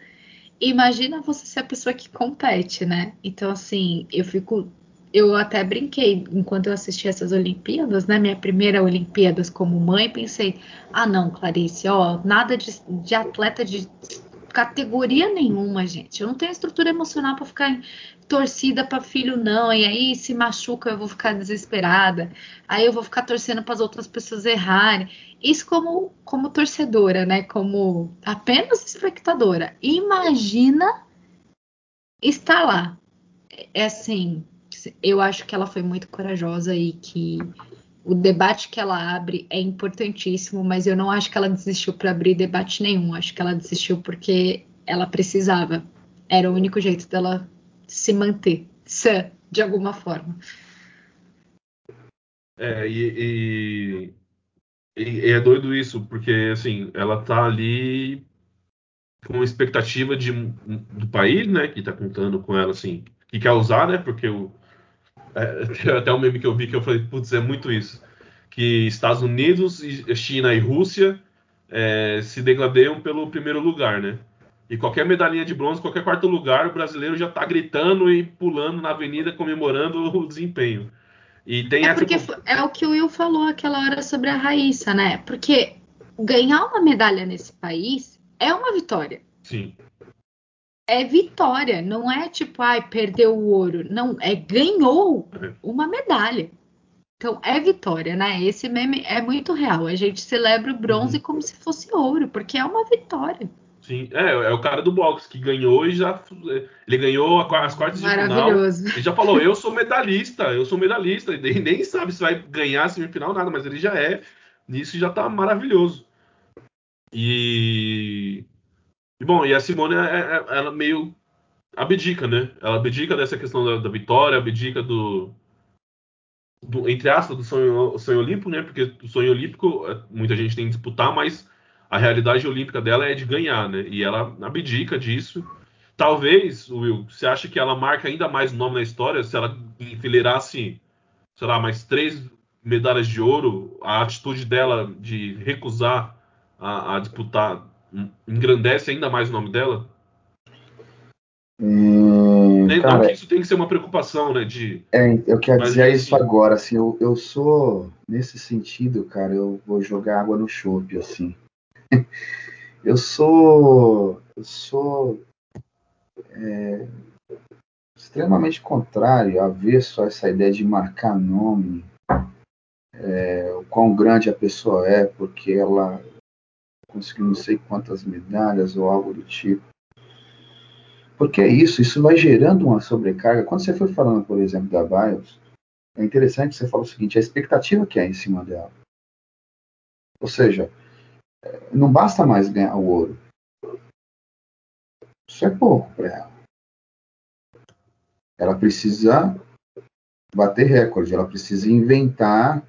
Imagina você ser a pessoa que compete, né? Então assim, eu fico eu até brinquei enquanto eu assisti essas Olimpíadas, né? Minha primeira Olimpíadas como mãe, pensei: ah, não, Clarice, ó, nada de, de atleta de categoria nenhuma, gente. Eu não tenho estrutura emocional para ficar em torcida para filho, não. E aí, se machuca, eu vou ficar desesperada. Aí eu vou ficar torcendo para as outras pessoas errarem. Isso como, como torcedora, né? Como apenas espectadora. Imagina estar lá. É assim, eu acho que ela foi muito corajosa e que o debate que ela abre é importantíssimo, mas eu não acho que ela desistiu para abrir debate nenhum. Acho que ela desistiu porque ela precisava. Era o único jeito dela se manter sã, de alguma forma. É, e, e, e, é doido isso, porque assim, ela tá ali com expectativa de, do país, né, que tá contando com ela, assim, que quer usar, né, porque o, é, <laughs> até um meme que eu vi que eu falei, putz, é muito isso. Que Estados Unidos, China e Rússia é, se degradeiam pelo primeiro lugar, né? E qualquer medalhinha de bronze, qualquer quarto lugar, o brasileiro já tá gritando e pulando na avenida comemorando o desempenho. E tem é porque é o que o Will falou aquela hora sobre a Raíssa, né? Porque ganhar uma medalha nesse país é uma vitória. Sim é vitória, não é tipo, ai, perdeu o ouro. Não, é ganhou uma medalha. Então é vitória, né? Esse meme é muito real. A gente celebra o bronze uhum. como se fosse ouro, porque é uma vitória. Sim, é, é o cara do boxe que ganhou e já. Ele ganhou as quartas de final. Ele já falou: eu sou medalhista, eu sou medalhista. E nem sabe se vai ganhar semifinal, nada, mas ele já é. Nisso já tá maravilhoso. E bom, e a Simone, é, é, ela meio abdica, né? Ela abdica dessa questão da, da vitória, abdica do, do, entre aspas, do sonho, sonho olímpico, né? Porque o sonho olímpico é, muita gente tem que disputar, mas a realidade olímpica dela é de ganhar, né? E ela abdica disso. Talvez, Will, você acha que ela marca ainda mais o nome na história se ela enfileirasse, sei lá, mais três medalhas de ouro? A atitude dela de recusar a, a disputar engrandece ainda mais o nome dela? Hum, não cara, que isso tem que ser uma preocupação, né? De, é, eu quero dizer isso assim, agora, assim, eu, eu sou, nesse sentido, cara, eu vou jogar água no chope, assim. <laughs> eu sou, eu sou é, extremamente contrário a ver só essa ideia de marcar nome, é, o quão grande a pessoa é, porque ela conseguiu não sei quantas medalhas ou algo do tipo. Porque é isso, isso vai gerando uma sobrecarga. Quando você foi falando, por exemplo, da BIOS, é interessante você fala o seguinte, a expectativa que é em cima dela. Ou seja, não basta mais ganhar o ouro. Isso é pouco para ela. Ela precisa bater recorde, ela precisa inventar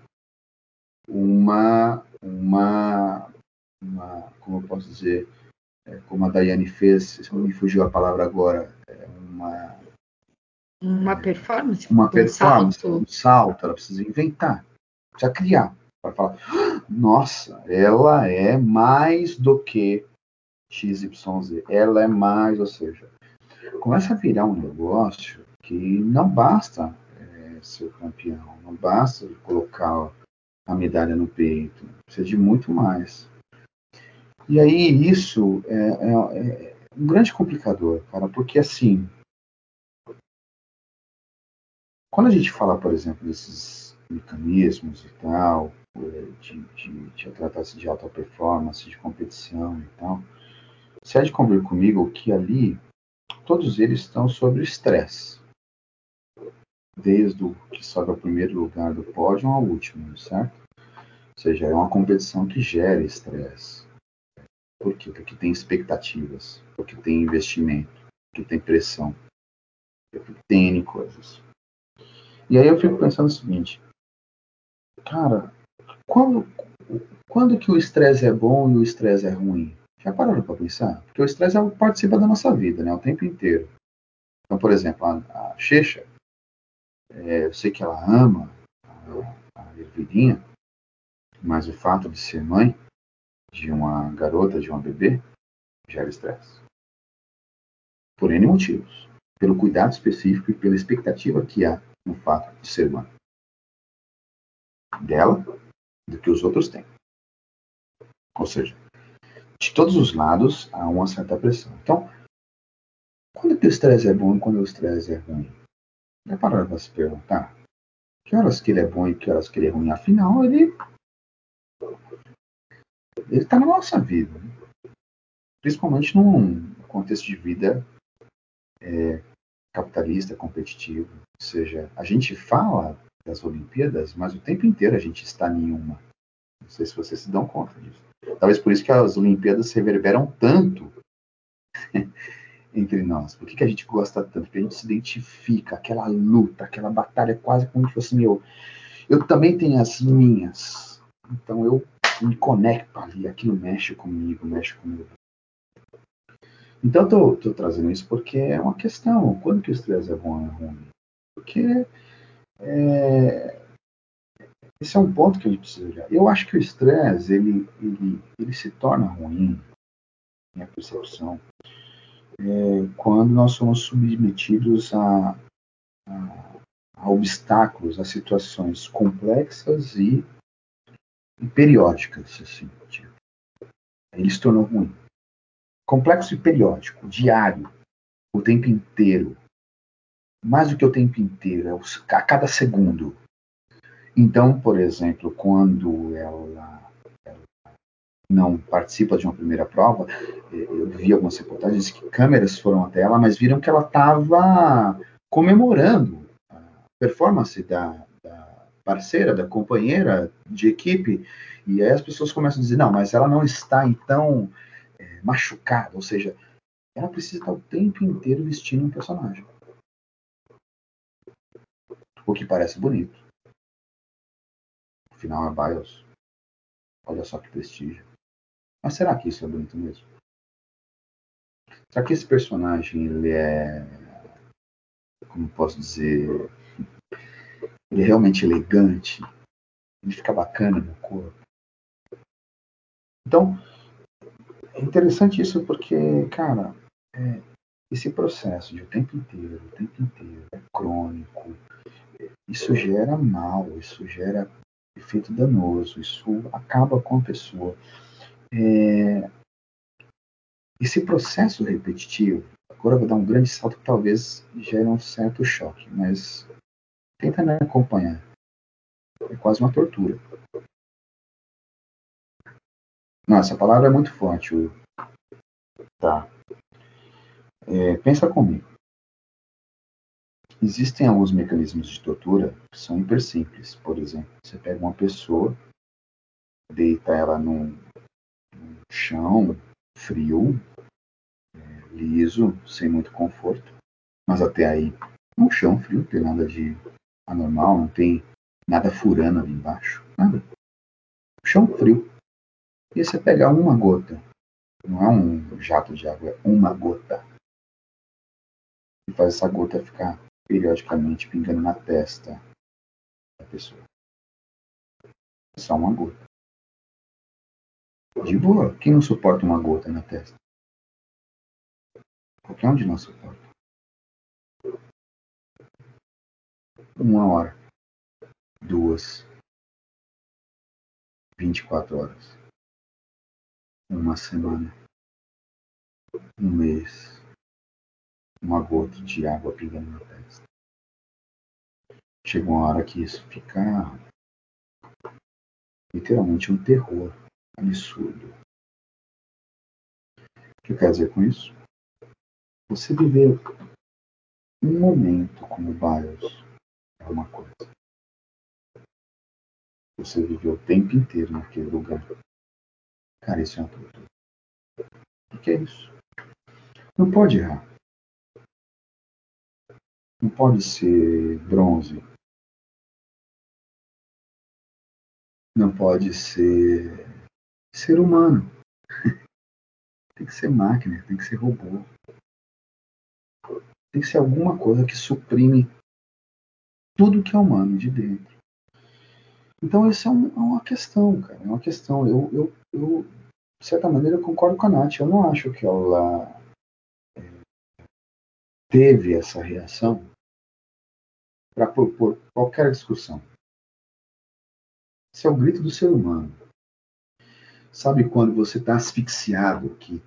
uma, uma uma, como eu posso dizer, é, como a Daiane fez, me fugiu a palavra agora, é uma uma performance, uma um performance, salto. um salto, ela precisa inventar, precisa criar, para falar, nossa, ela é mais do que XYZ, ela é mais, ou seja, começa a virar um negócio que não basta é, ser campeão, não basta colocar a medalha no peito, precisa de muito mais. E aí isso é, é, é um grande complicador, cara, porque assim, quando a gente fala, por exemplo, desses mecanismos e tal, de, de, de atleta de alta performance, de competição e tal, você há de convir comigo que ali todos eles estão sob estresse. Desde o que sobe ao primeiro lugar do pódio ao último, certo? Ou seja, é uma competição que gera estresse. Por quê? Porque tem expectativas, porque tem investimento. que tem pressão, tem N coisas. E aí eu fico pensando o seguinte, cara, quando, quando que o estresse é bom e o estresse é ruim? Já pararam para pensar? Porque o estresse é participa da nossa vida, né? O tempo inteiro. Então, por exemplo, a, a Checha, é, eu sei que ela ama a, a mas o fato de ser mãe de uma garota, de uma bebê, gera estresse. Por N motivos. Pelo cuidado específico e pela expectativa que há no fato de ser mãe. Dela, do que os outros têm. Ou seja, de todos os lados há uma certa pressão. Então, quando que o estresse é bom e quando o estresse é ruim? Pararam para se perguntar? Que horas que ele é bom e que horas que ele é ruim? Afinal, ele ele está na nossa vida. Né? Principalmente num contexto de vida é, capitalista, competitivo. Ou seja, a gente fala das Olimpíadas, mas o tempo inteiro a gente está em uma. Não sei se vocês se dão conta disso. Talvez por isso que as Olimpíadas reverberam tanto <laughs> entre nós. Por que, que a gente gosta tanto? Porque a gente se identifica, aquela luta, aquela batalha quase como se fosse meu. Eu também tenho as minhas. Então eu me conecto ali, aquilo mexe comigo, mexe comigo. Então eu tô, trazendo isso porque é uma questão. Quando que o estresse é bom ou é ruim? Porque é, esse é um ponto que a gente precisa olhar. Eu acho que o estresse ele, ele, ele se torna ruim, minha percepção, é, quando nós somos submetidos a, a, a, obstáculos, a situações complexas e, periódicas. Assim, tipo. Ele se tornou ruim. Complexo e periódico, diário, o tempo inteiro. Mais do que o tempo inteiro, é a cada segundo. Então, por exemplo, quando ela, ela, não participa de uma primeira prova, eu vi algumas reportagens que câmeras foram até ela, mas viram que ela estava comemorando a performance da, parceira, da companheira de equipe, e aí as pessoas começam a dizer, não, mas ela não está então é, machucada, ou seja, ela precisa estar o tempo inteiro vestindo um personagem. O que parece bonito final é BIOS. Olha só que prestígio. Mas será que isso é bonito mesmo? Será que esse personagem ele é. Como posso dizer? Ele é realmente elegante? Ele fica bacana no corpo? Então, é interessante isso porque, cara, é, esse processo de o tempo inteiro, o tempo inteiro, é crônico, isso gera mal, isso gera efeito danoso, isso acaba com a pessoa. É, esse processo repetitivo, agora vou dar um grande salto que talvez gere um certo choque, mas tenta me acompanhar. É quase uma tortura. Nossa, a palavra é muito forte. Tá. É, pensa comigo. Existem alguns mecanismos de tortura que são hiper simples. Por exemplo, você pega uma pessoa, deita ela num, num chão frio, é, liso, sem muito conforto, mas até aí um chão frio, não tem nada de anormal, não tem nada furando ali embaixo, nada. Chão frio. E você pegar uma gota, não é um jato de água, é uma gota, e faz essa gota ficar periodicamente pingando na testa da pessoa. É só uma gota. De boa, quem não suporta uma gota na testa? Qualquer um de nós suporta. Uma hora, duas, vinte e quatro horas, uma semana, um mês, uma gota de água pingando na testa. Chega uma hora que isso fica literalmente um terror absurdo. O que eu quero dizer com isso? Você viver um momento como BIOS é uma coisa. Você viveu o tempo inteiro naquele lugar. Cara, isso é uma tortura. O que é isso? Não pode errar. Não pode ser bronze. Não pode ser ser humano. <laughs> tem que ser máquina, tem que ser robô. Tem que ser alguma coisa que suprime tudo que é humano de dentro. Então, isso é, um, é uma questão, cara. É uma questão. Eu, eu, eu, de certa maneira, concordo com a Nath. Eu não acho que ela é, teve essa reação para propor qualquer discussão. Esse é o grito do ser humano. Sabe quando você está asfixiado, que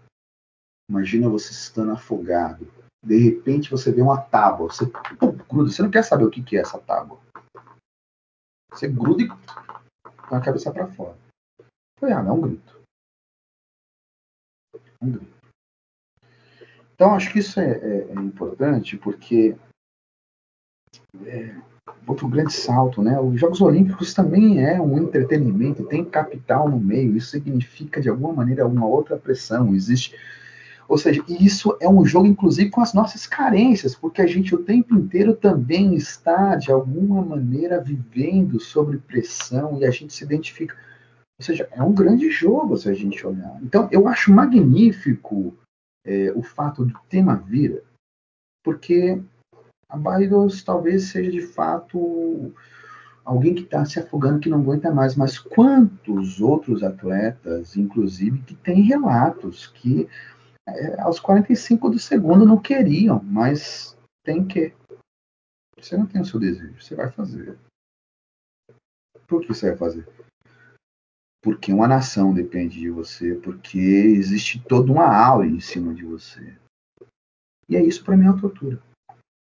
imagina você estando afogado, de repente você vê uma tábua, você pum, gruda, você não quer saber o que, é essa tábua. Você gruda e com a cabeça para fora. Foi, ah, é um grito. Um grito. Então, acho que isso é, é, é importante porque é, outro grande salto, né? Os Jogos Olímpicos também é um entretenimento, tem capital no meio, isso significa de alguma maneira uma outra pressão, existe ou seja, isso é um jogo, inclusive, com as nossas carências, porque a gente o tempo inteiro também está, de alguma maneira, vivendo sobre pressão e a gente se identifica. Ou seja, é um grande jogo se a gente olhar. Então, eu acho magnífico é, o fato do tema vir, porque a Barrios talvez seja de fato alguém que está se afogando, que não aguenta mais, mas quantos outros atletas, inclusive, que têm relatos que é, aos 45 do segundo não queriam, mas tem que. Você não tem o seu desejo, você vai fazer. Por que você vai fazer? Porque uma nação depende de você, porque existe toda uma aula em cima de você. E é isso para mim é uma tortura.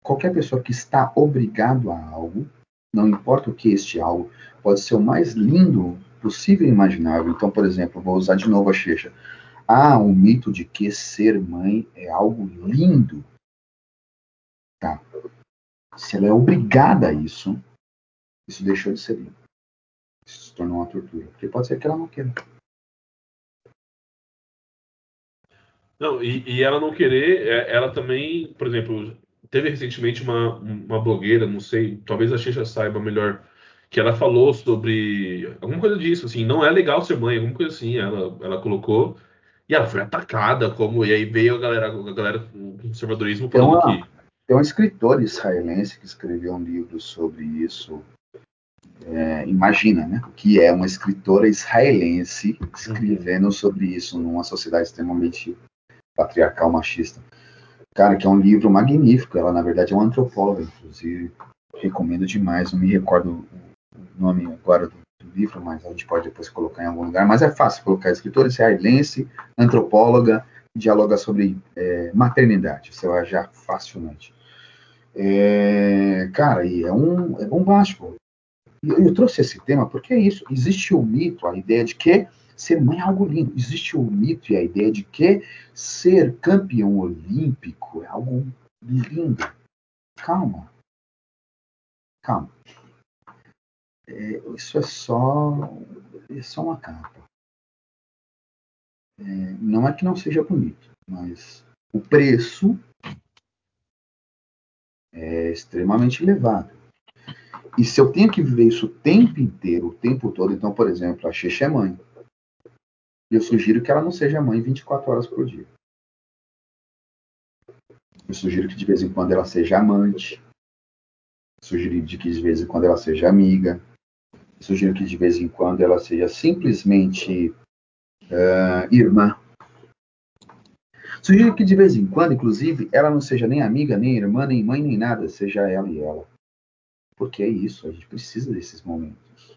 Qualquer pessoa que está obrigado a algo, não importa o que este algo, pode ser o mais lindo possível e imaginável. Então, por exemplo, vou usar de novo a Checha há um mito de que ser mãe é algo lindo. Tá? Se ela é obrigada a isso, isso deixou de ser lindo. Isso se tornou uma tortura. Porque pode ser que ela não queira. Não, e, e ela não querer, é, ela também, por exemplo, teve recentemente uma, uma blogueira, não sei, talvez a Xexa saiba melhor, que ela falou sobre alguma coisa disso, assim, não é legal ser mãe, alguma coisa assim, ela, ela colocou, e ela foi atacada, como. E aí veio a galera, a galera do conservadorismo falando tem uma, que. Tem um escritor israelense que escreveu um livro sobre isso. É, imagina, né? Que é uma escritora israelense escrevendo uhum. sobre isso numa sociedade extremamente patriarcal, machista. Cara, que é um livro magnífico. Ela, na verdade, é uma antropóloga, inclusive. Recomendo demais. Não me recordo o nome agora do, livro, mas a gente pode depois colocar em algum lugar. Mas é fácil colocar escritora israelense, antropóloga, dialoga sobre é, maternidade. Você vai achar facilmente. É, cara, e é um é bombástico. Eu, eu trouxe esse tema porque é isso. Existe o mito, a ideia de que ser mãe é algo lindo. Existe o mito e a ideia de que ser campeão olímpico é algo lindo. Calma. Calma é, isso é só, é só uma capa. É, não é que não seja bonito, mas o preço é extremamente elevado. E se eu tenho que viver isso o tempo inteiro, o tempo todo, então, por exemplo, a Xexa é mãe. Eu sugiro que ela não seja mãe 24 horas por dia. Eu sugiro que de vez em quando ela seja amante. Eu sugiro que de vez em quando ela seja amiga sugiro que de vez em quando ela seja simplesmente uh, irmã. Sugiro que de vez em quando, inclusive, ela não seja nem amiga, nem irmã, nem mãe, nem nada, seja ela e ela. Porque é isso, a gente precisa desses momentos.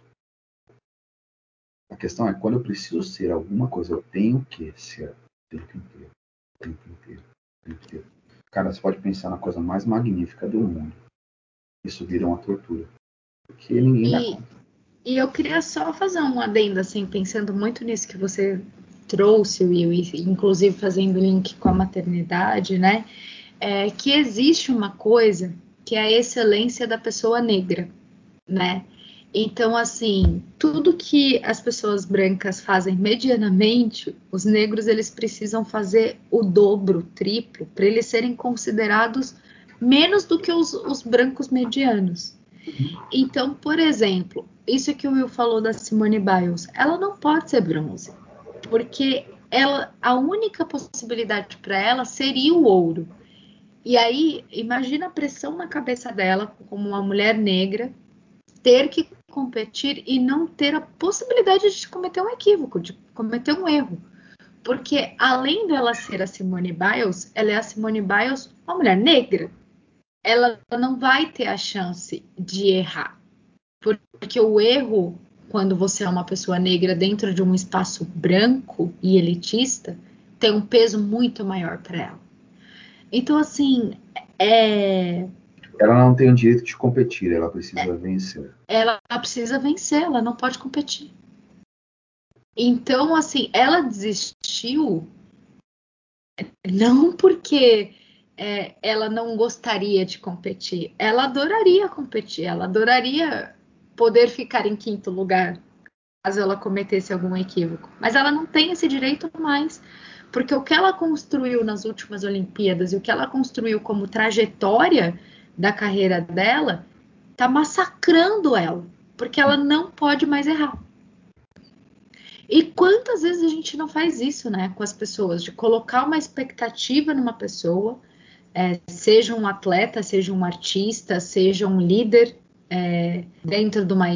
A questão é quando eu preciso ser alguma coisa, eu tenho que ser o tempo inteiro. O tempo inteiro. O tempo inteiro. Cara, você pode pensar na coisa mais magnífica do mundo. Isso vira uma tortura. Porque ninguém e... dá conta. E eu queria só fazer um adendo, assim, pensando muito nisso que você trouxe, Will, inclusive fazendo link com a maternidade, né? É que existe uma coisa que é a excelência da pessoa negra, né? Então, assim, tudo que as pessoas brancas fazem medianamente, os negros eles precisam fazer o dobro, o triplo, para eles serem considerados menos do que os, os brancos medianos. Então, por exemplo, isso que o Will falou da Simone Biles, ela não pode ser bronze, porque ela, a única possibilidade para ela seria o ouro. E aí, imagina a pressão na cabeça dela, como uma mulher negra, ter que competir e não ter a possibilidade de cometer um equívoco, de cometer um erro. Porque além dela ser a Simone Biles, ela é a Simone Biles, uma mulher negra. Ela não vai ter a chance de errar. Porque o erro, quando você é uma pessoa negra dentro de um espaço branco e elitista, tem um peso muito maior para ela. Então, assim, é, ela não tem o direito de competir, ela precisa é, vencer. Ela precisa vencer, ela não pode competir. Então, assim, ela desistiu não porque é, ela não gostaria de competir, ela adoraria competir, ela adoraria poder ficar em quinto lugar caso ela cometesse algum equívoco. Mas ela não tem esse direito mais, porque o que ela construiu nas últimas Olimpíadas e o que ela construiu como trajetória da carreira dela tá massacrando ela, porque ela não pode mais errar. E quantas vezes a gente não faz isso, né, com as pessoas, de colocar uma expectativa numa pessoa, é, seja um atleta, seja um artista, seja um líder é, dentro de uma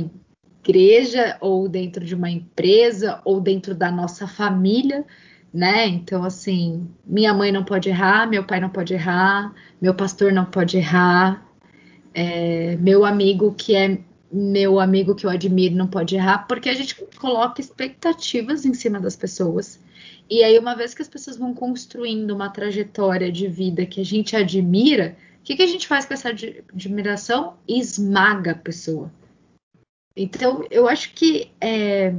igreja ou dentro de uma empresa ou dentro da nossa família, né? Então, assim, minha mãe não pode errar, meu pai não pode errar, meu pastor não pode errar, é, meu amigo que é meu amigo que eu admiro não pode errar, porque a gente coloca expectativas em cima das pessoas. E aí, uma vez que as pessoas vão construindo uma trajetória de vida que a gente admira, o que, que a gente faz com essa admiração? Esmaga a pessoa. Então, eu acho que é,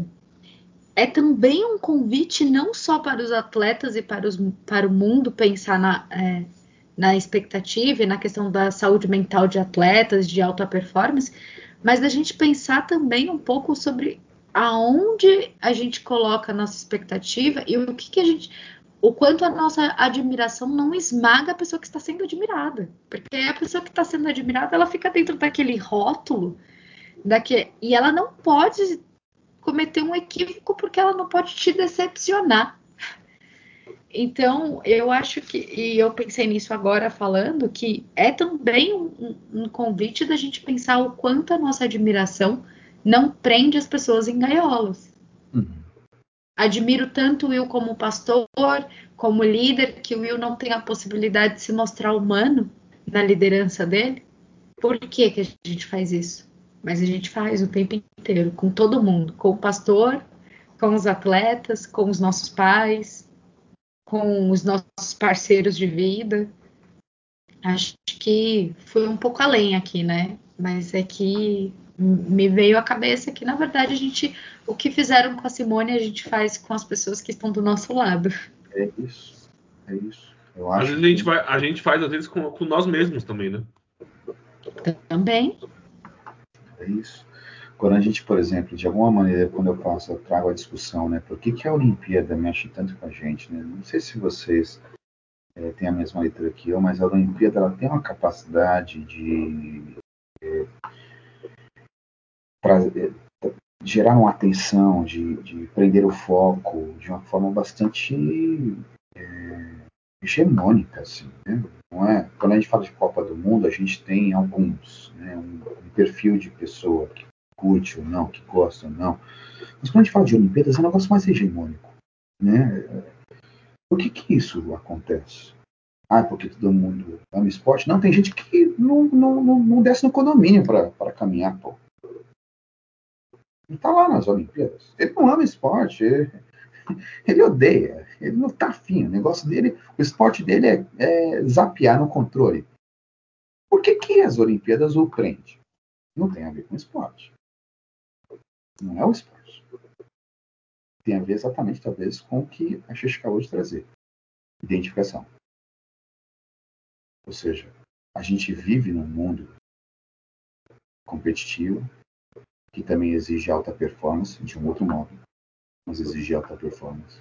é também um convite não só para os atletas e para, os, para o mundo pensar na, é, na expectativa e na questão da saúde mental de atletas, de alta performance, mas da gente pensar também um pouco sobre aonde a gente coloca a nossa expectativa e o que, que a gente. O quanto a nossa admiração não esmaga a pessoa que está sendo admirada. Porque a pessoa que está sendo admirada, ela fica dentro daquele rótulo e ela não pode cometer um equívoco porque ela não pode te decepcionar. Então, eu acho que, e eu pensei nisso agora falando, que é também um, um, convite da gente pensar o quanto a nossa admiração não prende as pessoas em gaiolas. Uhum. Admiro tanto o Will como pastor, como líder, que o Will não tem a possibilidade de se mostrar humano na liderança dele. Por que, que a gente faz isso? mas a gente faz o tempo inteiro, com todo mundo, com o pastor, com os atletas, com os nossos pais, com os nossos parceiros de vida. Acho que foi um pouco além aqui, né? Mas é que me veio à cabeça que, na verdade, a gente, o que fizeram com a Simone, a gente faz com as pessoas que estão do nosso lado. É isso, é isso. Eu acho às vezes que... a, gente vai, a gente faz, às vezes, com, com nós mesmos também, né? Também, é isso. Quando a gente, por exemplo, de alguma maneira, quando eu faço, eu trago a discussão, né? Por que, que a Olimpíada mexe tanto com a gente, né? Não sei se vocês é, têm a mesma leitura que eu, mas a Olimpíada ela tem uma capacidade de é, pra, é, gerar uma atenção, de, de, prender o foco de uma forma bastante é, hegemônica, assim, né? Não é? Quando a gente fala de Copa do Mundo, a gente tem alguns, né, um, um, perfil de pessoa que curte ou não, que gosta ou não. Mas quando a gente fala de Olimpíadas, é um negócio mais hegemônico, né? Por que que isso acontece? Ah, porque todo mundo ama esporte? Não, tem gente que não, não, não, não desce no condomínio para caminhar, pô. Ele tá lá nas Olimpíadas. Ele não ama esporte. Ele, ele odeia, ele não tá afim. O negócio dele, o esporte dele é, é zapear no controle. Por que, que as Olimpíadas o prende? Não tem a ver com esporte. Não é o esporte. Tem a ver exatamente, talvez, com o que a Xixi acabou de trazer. Identificação. Ou seja, a gente vive num mundo competitivo que também exige alta performance de um outro modo mas exigir alta performance.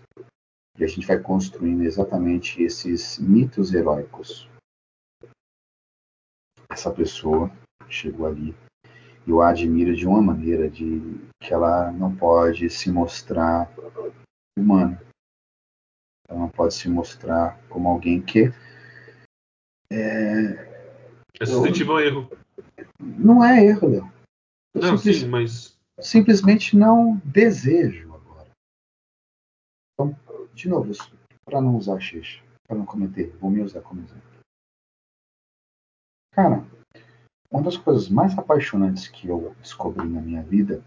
E a gente vai construindo exatamente esses mitos heróicos. essa pessoa chegou ali. Eu a admiro de uma maneira de que ela não pode se mostrar humana. Ela não pode se mostrar como alguém que é, é suscetível a erro. Não é erro, Léo. Não, simples, sim, mas. Simplesmente não desejo agora. Então, de novo, para não usar xixi, para não cometer, vou me usar como exemplo. Cara, uma das coisas mais apaixonantes que eu descobri na minha vida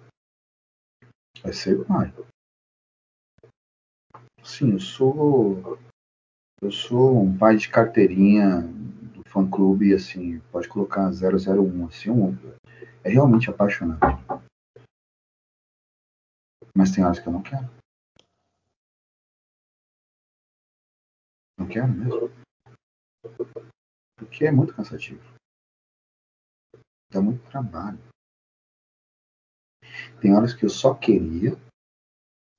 é ser pai. Sim, eu sou eu sou um pai de carteirinha do fã clube assim, pode colocar 001 assim, um, é realmente apaixonante. Mas tem horas que eu não quero. Não quero mesmo. Porque é muito cansativo. Dá muito trabalho. Tem horas que eu só queria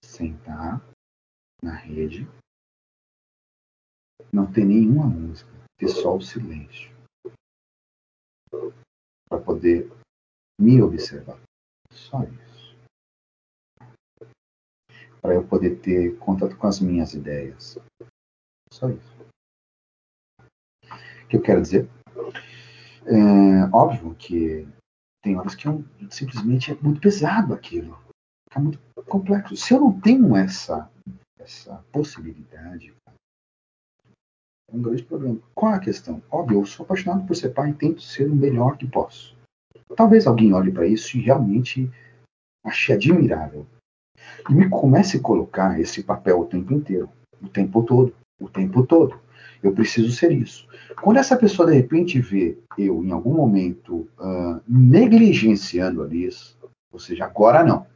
sentar na rede, não ter nenhuma música, ter só o silêncio. Para poder me observar. Só isso. Para eu poder ter contato com as minhas ideias. Só isso. O que eu quero dizer? É, óbvio que tem horas que eu, simplesmente é muito pesado aquilo. É muito complexo. Se eu não tenho essa, essa possibilidade, é um grande problema. Qual a questão? Óbvio, eu sou apaixonado por ser pai e tento ser o melhor que posso. Talvez alguém olhe para isso e realmente ache admirável. E me comece a colocar esse papel o tempo inteiro, o tempo todo, o tempo todo. Eu preciso ser isso. Quando essa pessoa de repente vê eu em algum momento uh, negligenciando isso, ou seja, agora não.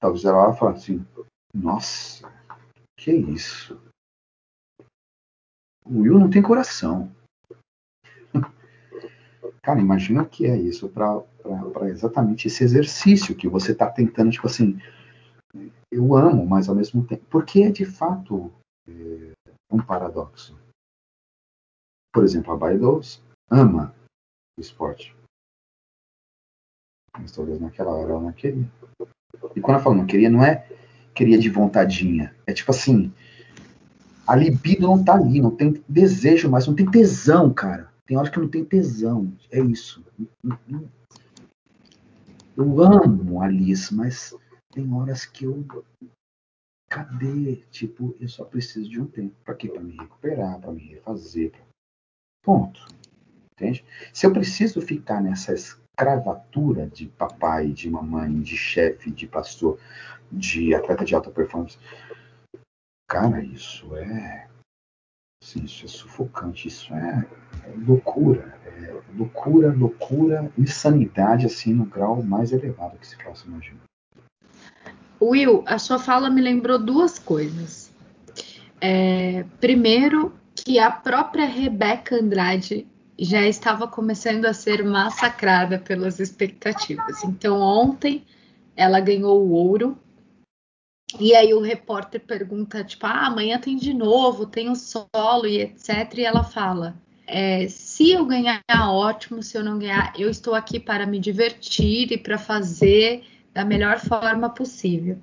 Talvez ela vá falar assim: Nossa, que isso? O Will não tem coração. Cara, imagina o que é isso para exatamente esse exercício que você está tentando, tipo assim, eu amo, mas ao mesmo tempo. Porque é de fato é, um paradoxo. Por exemplo, a Baidos ama o esporte. Mas talvez naquela hora ela não queria. E quando ela fala não queria, não é queria de vontadinha. É tipo assim, a libido não tá ali, não tem desejo mais, não tem tesão, cara. Tem horas que não tem tesão. É isso. Eu amo Alice, mas tem horas que eu. Cadê? Tipo, eu só preciso de um tempo. Pra quê? Pra me recuperar, pra me refazer. Ponto. Entende? Se eu preciso ficar nessa escravatura de papai, de mamãe, de chefe, de pastor, de atleta de alta performance, cara, isso é. Assim, isso é sufocante, isso é loucura. É loucura, loucura, insanidade, assim, no grau mais elevado que se possa imaginar. Will, a sua fala me lembrou duas coisas. É, primeiro, que a própria Rebeca Andrade já estava começando a ser massacrada pelas expectativas. Então, ontem ela ganhou o ouro. E aí o repórter pergunta, tipo, ah, amanhã tem de novo, tem o solo e etc. E ela fala, é, se eu ganhar, ótimo. Se eu não ganhar, eu estou aqui para me divertir e para fazer da melhor forma possível.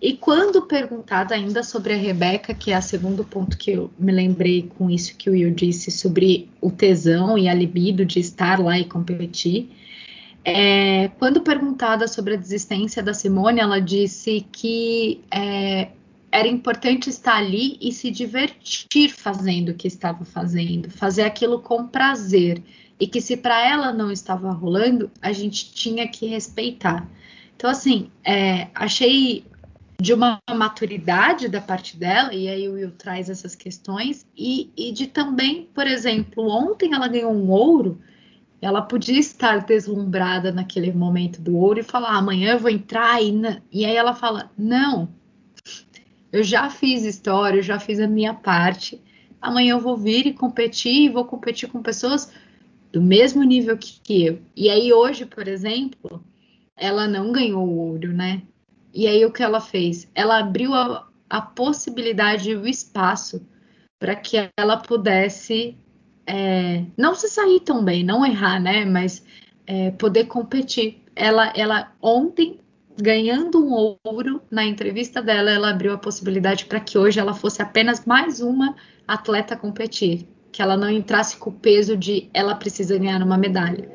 E quando perguntada ainda sobre a Rebeca, que é o segundo ponto que eu me lembrei com isso que o Will disse sobre o tesão e a libido de estar lá e competir, é, quando perguntada sobre a desistência da Simone, ela disse que é, era importante estar ali e se divertir fazendo o que estava fazendo, fazer aquilo com prazer. E que se para ela não estava rolando, a gente tinha que respeitar. Então, assim, é, achei de uma maturidade da parte dela, e aí o Will traz essas questões, e, e de também, por exemplo, ontem ela ganhou um ouro, ela podia estar deslumbrada naquele momento do ouro e falar: amanhã eu vou entrar, e, e aí ela fala: não, eu já fiz história, eu já fiz a minha parte. Amanhã eu vou vir e competir, e vou competir com pessoas do mesmo nível que, eu. E aí hoje, por exemplo, ela não ganhou o ouro, né? E aí o que ela fez? Ela abriu a, a possibilidade e o espaço para que ela pudesse é, não se sair tão bem, não errar, né? Mas é, poder competir. Ela, ela ontem ganhando um ouro na entrevista dela, ela abriu a possibilidade para que hoje ela fosse apenas mais uma atleta competir, que ela não entrasse com o peso de ela precisa ganhar uma medalha.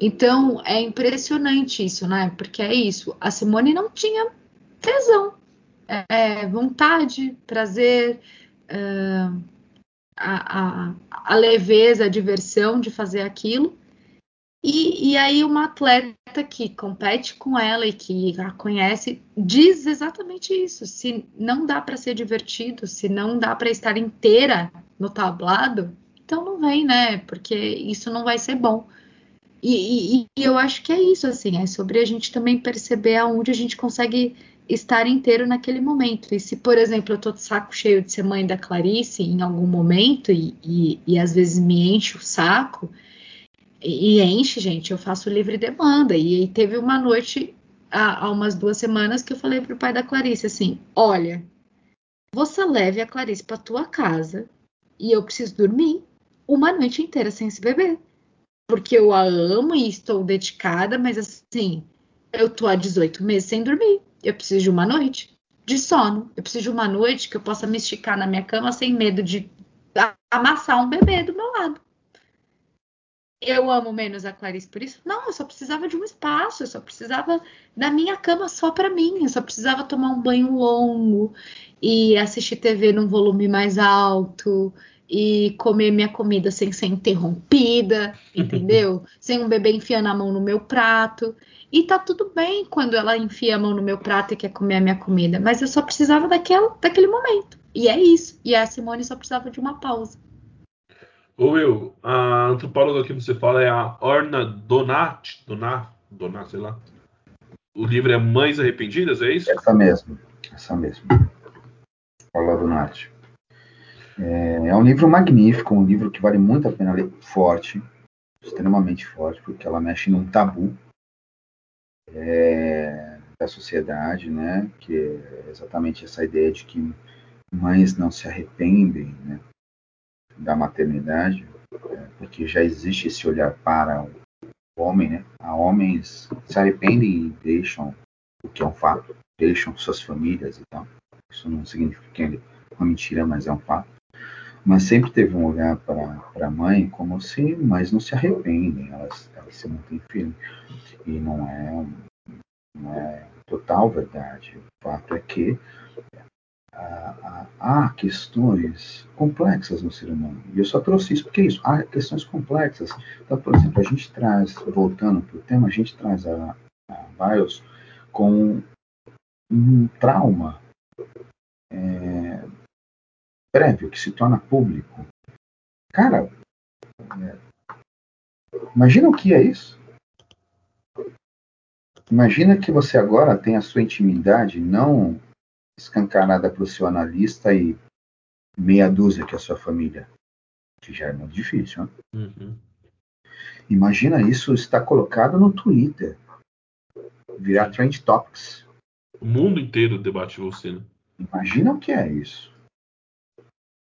Então é impressionante isso, né? Porque é isso. A Simone não tinha tesão, é, vontade, prazer, a, a, a leveza, a diversão de fazer aquilo. E, e, aí uma atleta que compete com ela e que a conhece diz exatamente isso. Se não dá para ser divertido, se não dá para estar inteira no tablado, então não vem, né? Porque isso não vai ser bom. E, e, e eu acho que é isso, assim, é sobre a gente também perceber aonde a gente consegue estar inteiro naquele momento. E se, por exemplo, eu tô de saco cheio de ser mãe da Clarice em algum momento e, às vezes me enche o saco, e, enche, gente, eu faço livre demanda. E, teve uma noite, há, há, umas duas semanas, que eu falei pro pai da Clarice assim: olha, você leve a Clarice pra tua casa e eu preciso dormir uma noite inteira sem esse bebê. Porque eu a amo e estou dedicada, mas assim, eu tô há 18 meses sem dormir. Eu preciso de uma noite de sono. Eu preciso de uma noite que eu possa me esticar na minha cama sem medo de amassar um bebê do meu lado eu amo menos a Clarice por isso? Não, eu só precisava de um espaço, eu só precisava da minha cama só para mim, eu só precisava tomar um banho longo e assistir TV num volume mais alto e comer minha comida sem ser interrompida, <laughs> entendeu? sem um bebê enfiando a mão no meu prato. E tá tudo bem quando ela enfia a mão no meu prato e quer comer a minha comida, mas eu só precisava daquela, daquele momento. E é isso. E a Simone só precisava de uma pausa. Ô Will, a antropóloga que você fala é a Orna Donat, Donat, Donat, sei lá. O livro é Mães Arrependidas, é isso? Essa mesmo, essa mesmo. Orna Donat. É, é um livro magnífico, um livro que vale muito a pena ler, forte, extremamente forte, porque ela mexe num tabu é, da sociedade, né? Que é exatamente essa ideia de que mães não se arrependem, né? Da maternidade, é, porque já existe esse olhar para o homem, né? Há homens se arrependem e deixam, o que é um fato, deixam suas famílias e tal. Isso não significa que é uma mentira, mas é um fato. Mas sempre teve um olhar para a mãe como se mães não se arrependem, elas, elas se mantêm firmes. E não é, não é total verdade. O fato é que há questões complexas no ser humano. E eu só trouxe isso porque é isso, há questões complexas. Então, por exemplo, a gente traz, voltando para o tema, a gente traz a, a Bios com um trauma é, prévio que se torna público. Cara, é, imagina o que é isso. Imagina que você agora tem a sua intimidade não escancarada para o seu analista e meia dúzia que é a sua família, que já é muito difícil. Né? Uhum. Imagina isso estar colocado no Twitter, virar trend topics. O mundo inteiro debate você. Né? Imagina o que é isso.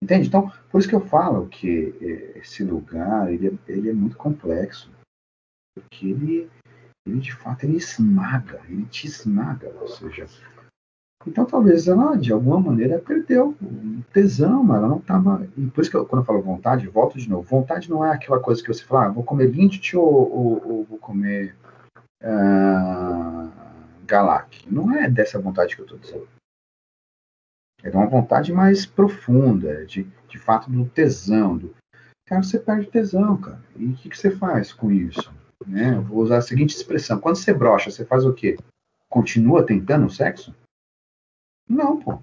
Entende? Então, por isso que eu falo que eh, esse lugar ele é, ele é muito complexo, porque ele, ele de fato ele esmaga, ele te esmaga, ou seja, então talvez ela, de alguma maneira, perdeu tesão, ela não estava. Por isso que eu, quando eu falo vontade, volto de novo. Vontade não é aquela coisa que você fala, ah, vou comer Lindt ou, ou, ou, vou comer uh, Galac. Não é dessa vontade que eu estou dizendo. É uma vontade mais profunda, de, de fato do tesão. Do... Cara, você perde tesão, cara. E o que, que você faz com isso? Né? Eu vou usar a seguinte expressão: quando você brocha, você faz o quê? Continua tentando o sexo? Não, pô.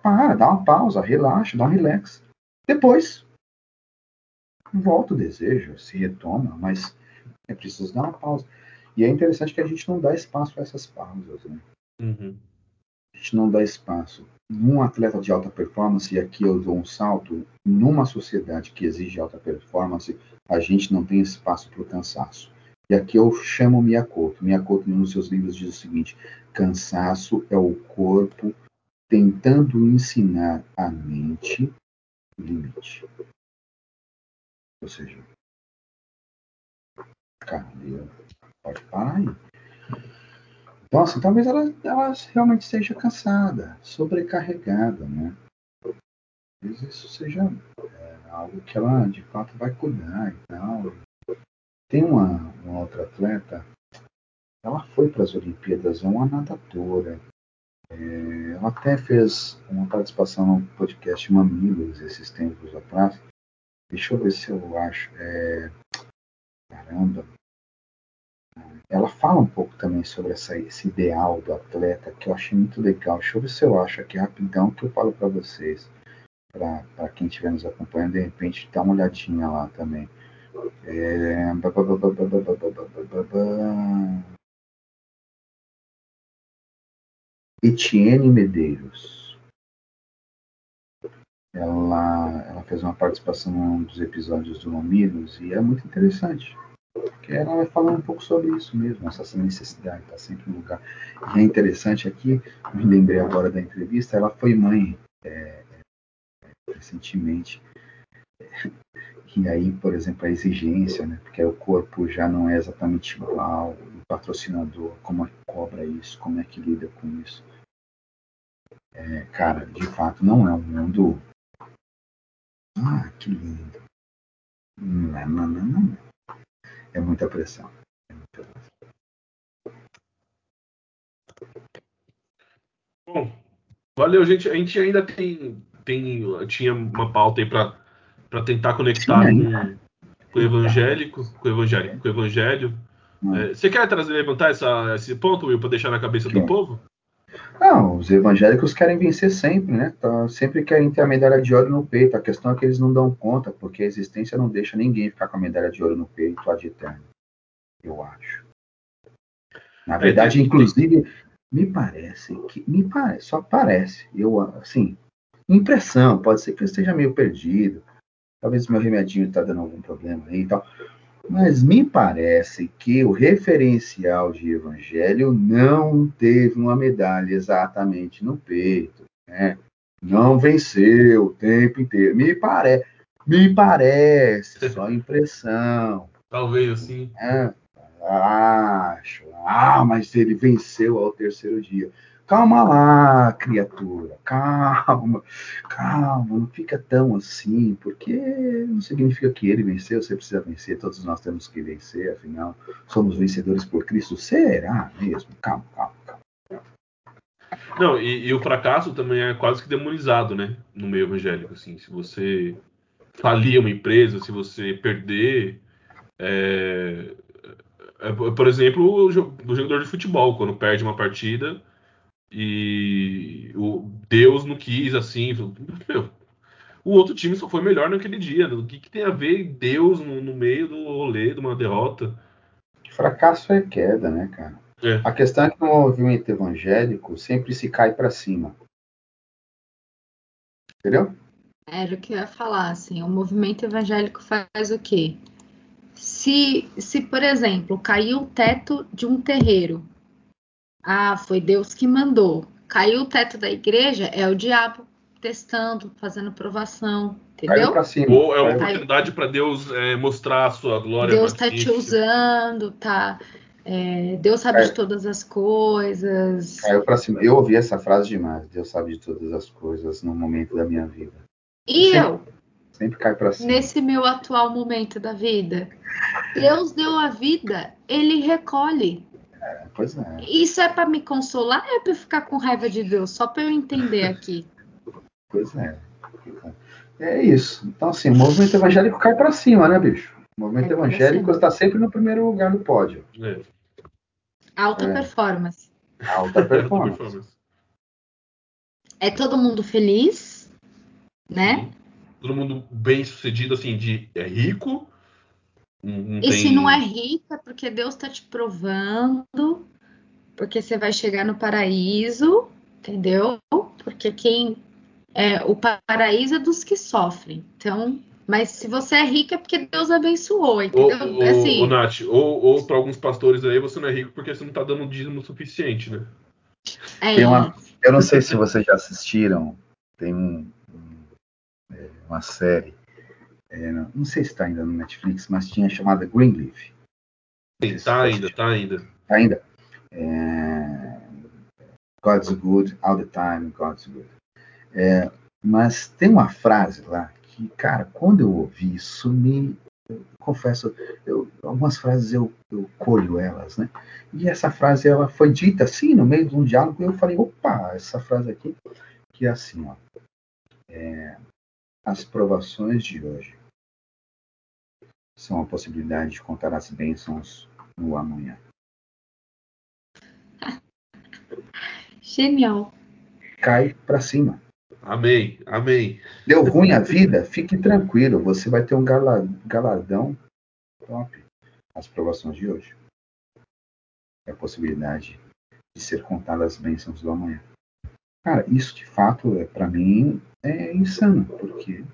Para, dá uma pausa, relaxa, dá um relax. Depois, volta o desejo, se retoma, mas é preciso dar uma pausa. E é interessante que a gente não dá espaço a essas pausas, né? Uhum. A gente não dá espaço. Num atleta de alta performance, e aqui eu dou um salto, numa sociedade que exige alta performance, a gente não tem espaço para o cansaço. E aqui eu chamo Miyakoto. Miyakoto, nos seus livros, diz o seguinte: cansaço é o corpo tentando ensinar a mente limite. Ou seja, cara, pode parar aí. Assim, talvez ela, ela realmente esteja cansada, sobrecarregada, né? Talvez isso seja é, algo que ela de fato vai cuidar e tal. Tem uma, uma outra atleta, ela foi para as Olimpíadas, é uma nadadora. É, ela até fez uma participação no podcast Mamilos esses tempos atrás. Deixa eu ver se eu acho. É, caramba, ela fala um pouco também sobre essa, esse ideal do atleta que eu achei muito legal. Deixa eu ver se eu acho aqui rapidão que eu falo para vocês. Para quem estiver nos acompanhando, de repente dá uma olhadinha lá também. É... Etienne Medeiros. Ela, ela fez uma participação num dos episódios do Mamilos e é muito interessante que ela vai falar um pouco sobre isso mesmo, essa necessidade, está sempre no lugar. E é interessante aqui, me lembrei agora da entrevista, ela foi mãe é, recentemente. E aí, por exemplo, a exigência, né? Porque o corpo já não é exatamente igual, o patrocinador, como é que cobra isso, como é que lida com isso. É, cara, de fato, não é um mundo. Ah, que lindo. Não, não, não, não. É muita pressão. É muita pressão. Bom, valeu, gente. A gente ainda tem, tem tinha uma pauta aí para tentar conectar com, com o evangélico, com o evangélico, com o evangelho. Hum. É, você quer trazer, levantar essa, esse ponto, Will, para deixar na cabeça do povo? Não, os evangélicos querem vencer sempre, né? Tá, sempre querem ter a medalha de ouro no peito. A questão é que eles não dão conta, porque a existência não deixa ninguém ficar com a medalha de ouro no peito ad eterno. Eu acho. Na é, verdade, inclusive, me parece que. Me parece, só parece. Eu, assim, impressão, pode ser que eu esteja meio perdido. Talvez meu remedinho está dando algum problema aí e tal. Mas me parece que o referencial de evangelho não teve uma medalha exatamente no peito. Né? Não venceu o tempo inteiro. Me, pare... me parece, <laughs> só impressão. Talvez assim. É, acho. Ah, mas ele venceu ao terceiro dia. Calma lá, criatura, calma, calma, não fica tão assim, porque não significa que ele venceu, você precisa vencer, todos nós temos que vencer, afinal, somos vencedores por Cristo. Será mesmo? Calma, calma, calma. Não, e, e, o fracasso também é quase que demonizado, né? No meio evangélico, assim. Se você falir uma empresa, se você perder. É, é, por exemplo, o jogador de futebol, quando perde uma partida, e o Deus não quis assim. Meu, o outro time só foi melhor naquele dia. O que, que tem a ver Deus no, no, meio do rolê, de uma derrota? Fracasso é queda, né, cara? É. A questão é que no movimento evangélico sempre se cai para cima. Entendeu? Era o que eu ia falar, assim, o movimento evangélico faz o quê? Se, se por exemplo, caiu o teto de um terreiro, ah, foi Deus que mandou. Caiu o teto da igreja, é o diabo testando, fazendo provação, entendeu? Ou é uma oportunidade para Deus é, mostrar a sua glória. Deus está te usando, tá? É, Deus sabe de todas as coisas. Caiu para cima. Eu ouvi essa frase demais. Deus sabe de todas as coisas no momento da minha vida. E sempre, eu? Sempre cai para cima. Nesse meu atual momento da vida, Deus deu a vida, Ele recolhe. É, pois é. Isso é para me consolar ou é para ficar com raiva de Deus? Só para eu entender aqui. Pois é. É isso. Então, assim, o movimento evangélico cai para cima, né, bicho? O movimento evangélico está sempre no primeiro lugar do pódio. É. Alta é. performance. Alta <laughs> performance. é todo mundo feliz, né? Todo mundo bem sucedido, assim, de é rico, não e se não é rica, é porque Deus está te provando, porque você vai chegar no paraíso, entendeu? Porque quem é o paraíso é dos que sofrem. Então, mas se você é rica é porque Deus abençoou, entendeu? Ou, assim, ou, Nath, ou, ou para alguns pastores aí você não é rico porque você não está dando dízimo suficiente, né? É uma, eu não sei se vocês já assistiram, tem um, um, é, uma série É, não sei se está ainda no Netflix, mas tinha chamada Greenleaf. Está ainda, está ainda. Tá ainda. É, God's good all the time, God's good. É, mas tem uma frase lá que, cara, quando eu ouvi isso, me eu confesso, eu, algumas frases eu, eu colho elas, né? E essa frase ela foi dita assim no meio de um diálogo e eu falei, opa, essa frase aqui que é assim, ó, é, as provações de hoje são a possibilidade de contar as bênçãos no amanhã. Genial. Cai para cima. Amém, amém. Deu ruim a vida? Fique tranquilo, você vai ter um galardão top. As provações de hoje. É a possibilidade de ser contada as bênçãos do amanhã. Cara, isso de fato, é, para mim, é insano, porque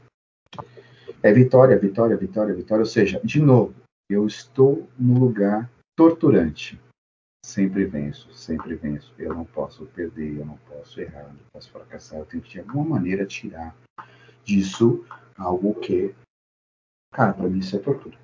é vitória, vitória, vitória, vitória. Ou seja, de novo, eu estou no lugar torturante. Sempre venço, sempre venço. Eu não posso perder, eu não posso errar, eu não posso fracassar. Eu tenho que de alguma maneira tirar disso algo que, cara, para mim isso é tortura.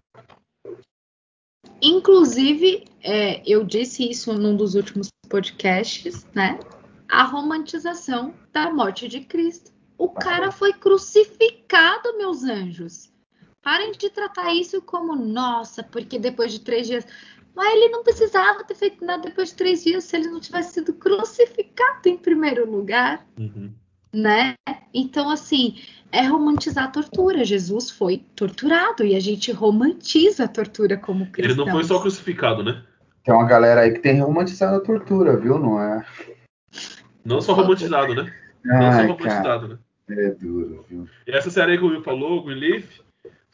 Inclusive, é, eu disse isso num dos últimos podcasts, né? A romantização da morte de Cristo. O cara foi crucificado, meus anjos. Parem de tratar isso como nossa, porque depois de três dias. Mas ele não precisava ter feito nada depois de três dias se ele não tivesse sido crucificado em primeiro lugar. Uhum. Né? Então, assim, é romantizar a tortura. Jesus foi torturado e a gente romantiza a tortura como cristão. Ele não foi só crucificado, né? Tem uma galera aí que tem romantizado a tortura, viu? Não é? Não só romantizado, né? Não só romantizado, cara, né? É duro, viu? E essa série que o Will falou, Greenleaf,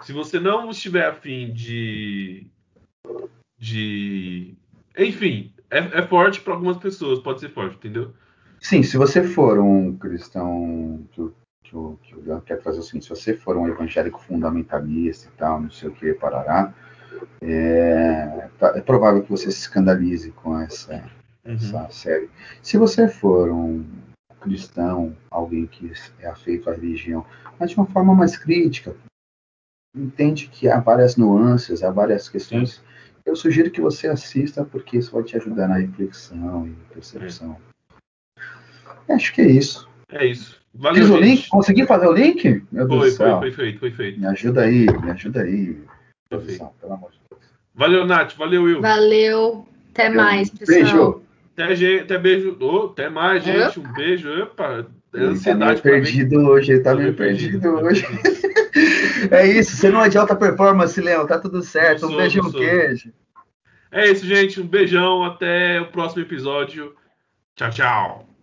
se você não estiver afim de. de. Enfim, é, é forte para algumas pessoas, pode ser forte, entendeu? Sim, se você for um cristão que, que, o, o Leandro quer trazer o seguinte, se você for um evangélico fundamentalista e tal, não sei o que, parará, é, tá, é provável que você se escandalize com essa, uhum. essa série. Se você for um cristão, alguém que é afeito à religião, mas de uma forma mais crítica, entende que há várias nuances, há várias questões. Eu sugiro que você assista, porque isso vai te ajudar na reflexão e percepção. É. Acho que é isso. É isso. Valeu, Fiz o link? Consegui fazer o link? Meu foi, Deus foi, foi, foi feito, foi feito. Me ajuda aí, me ajuda aí. Produção, pelo amor de Deus. Valeu, Nath. Valeu, Will. Valeu. Até mais, pessoal. Beijo. Até, até beijo. Oh, até mais, gente. Um beijo. Opa. É ansiedade tá meio perdido hoje, ele tá meio perdido, perdido hoje. <laughs> é isso, você não é de alta performance, Leão, tá tudo certo. Sou, um beijo um queijo. É isso, gente. Um beijão. Até o próximo episódio. Tchau, tchau.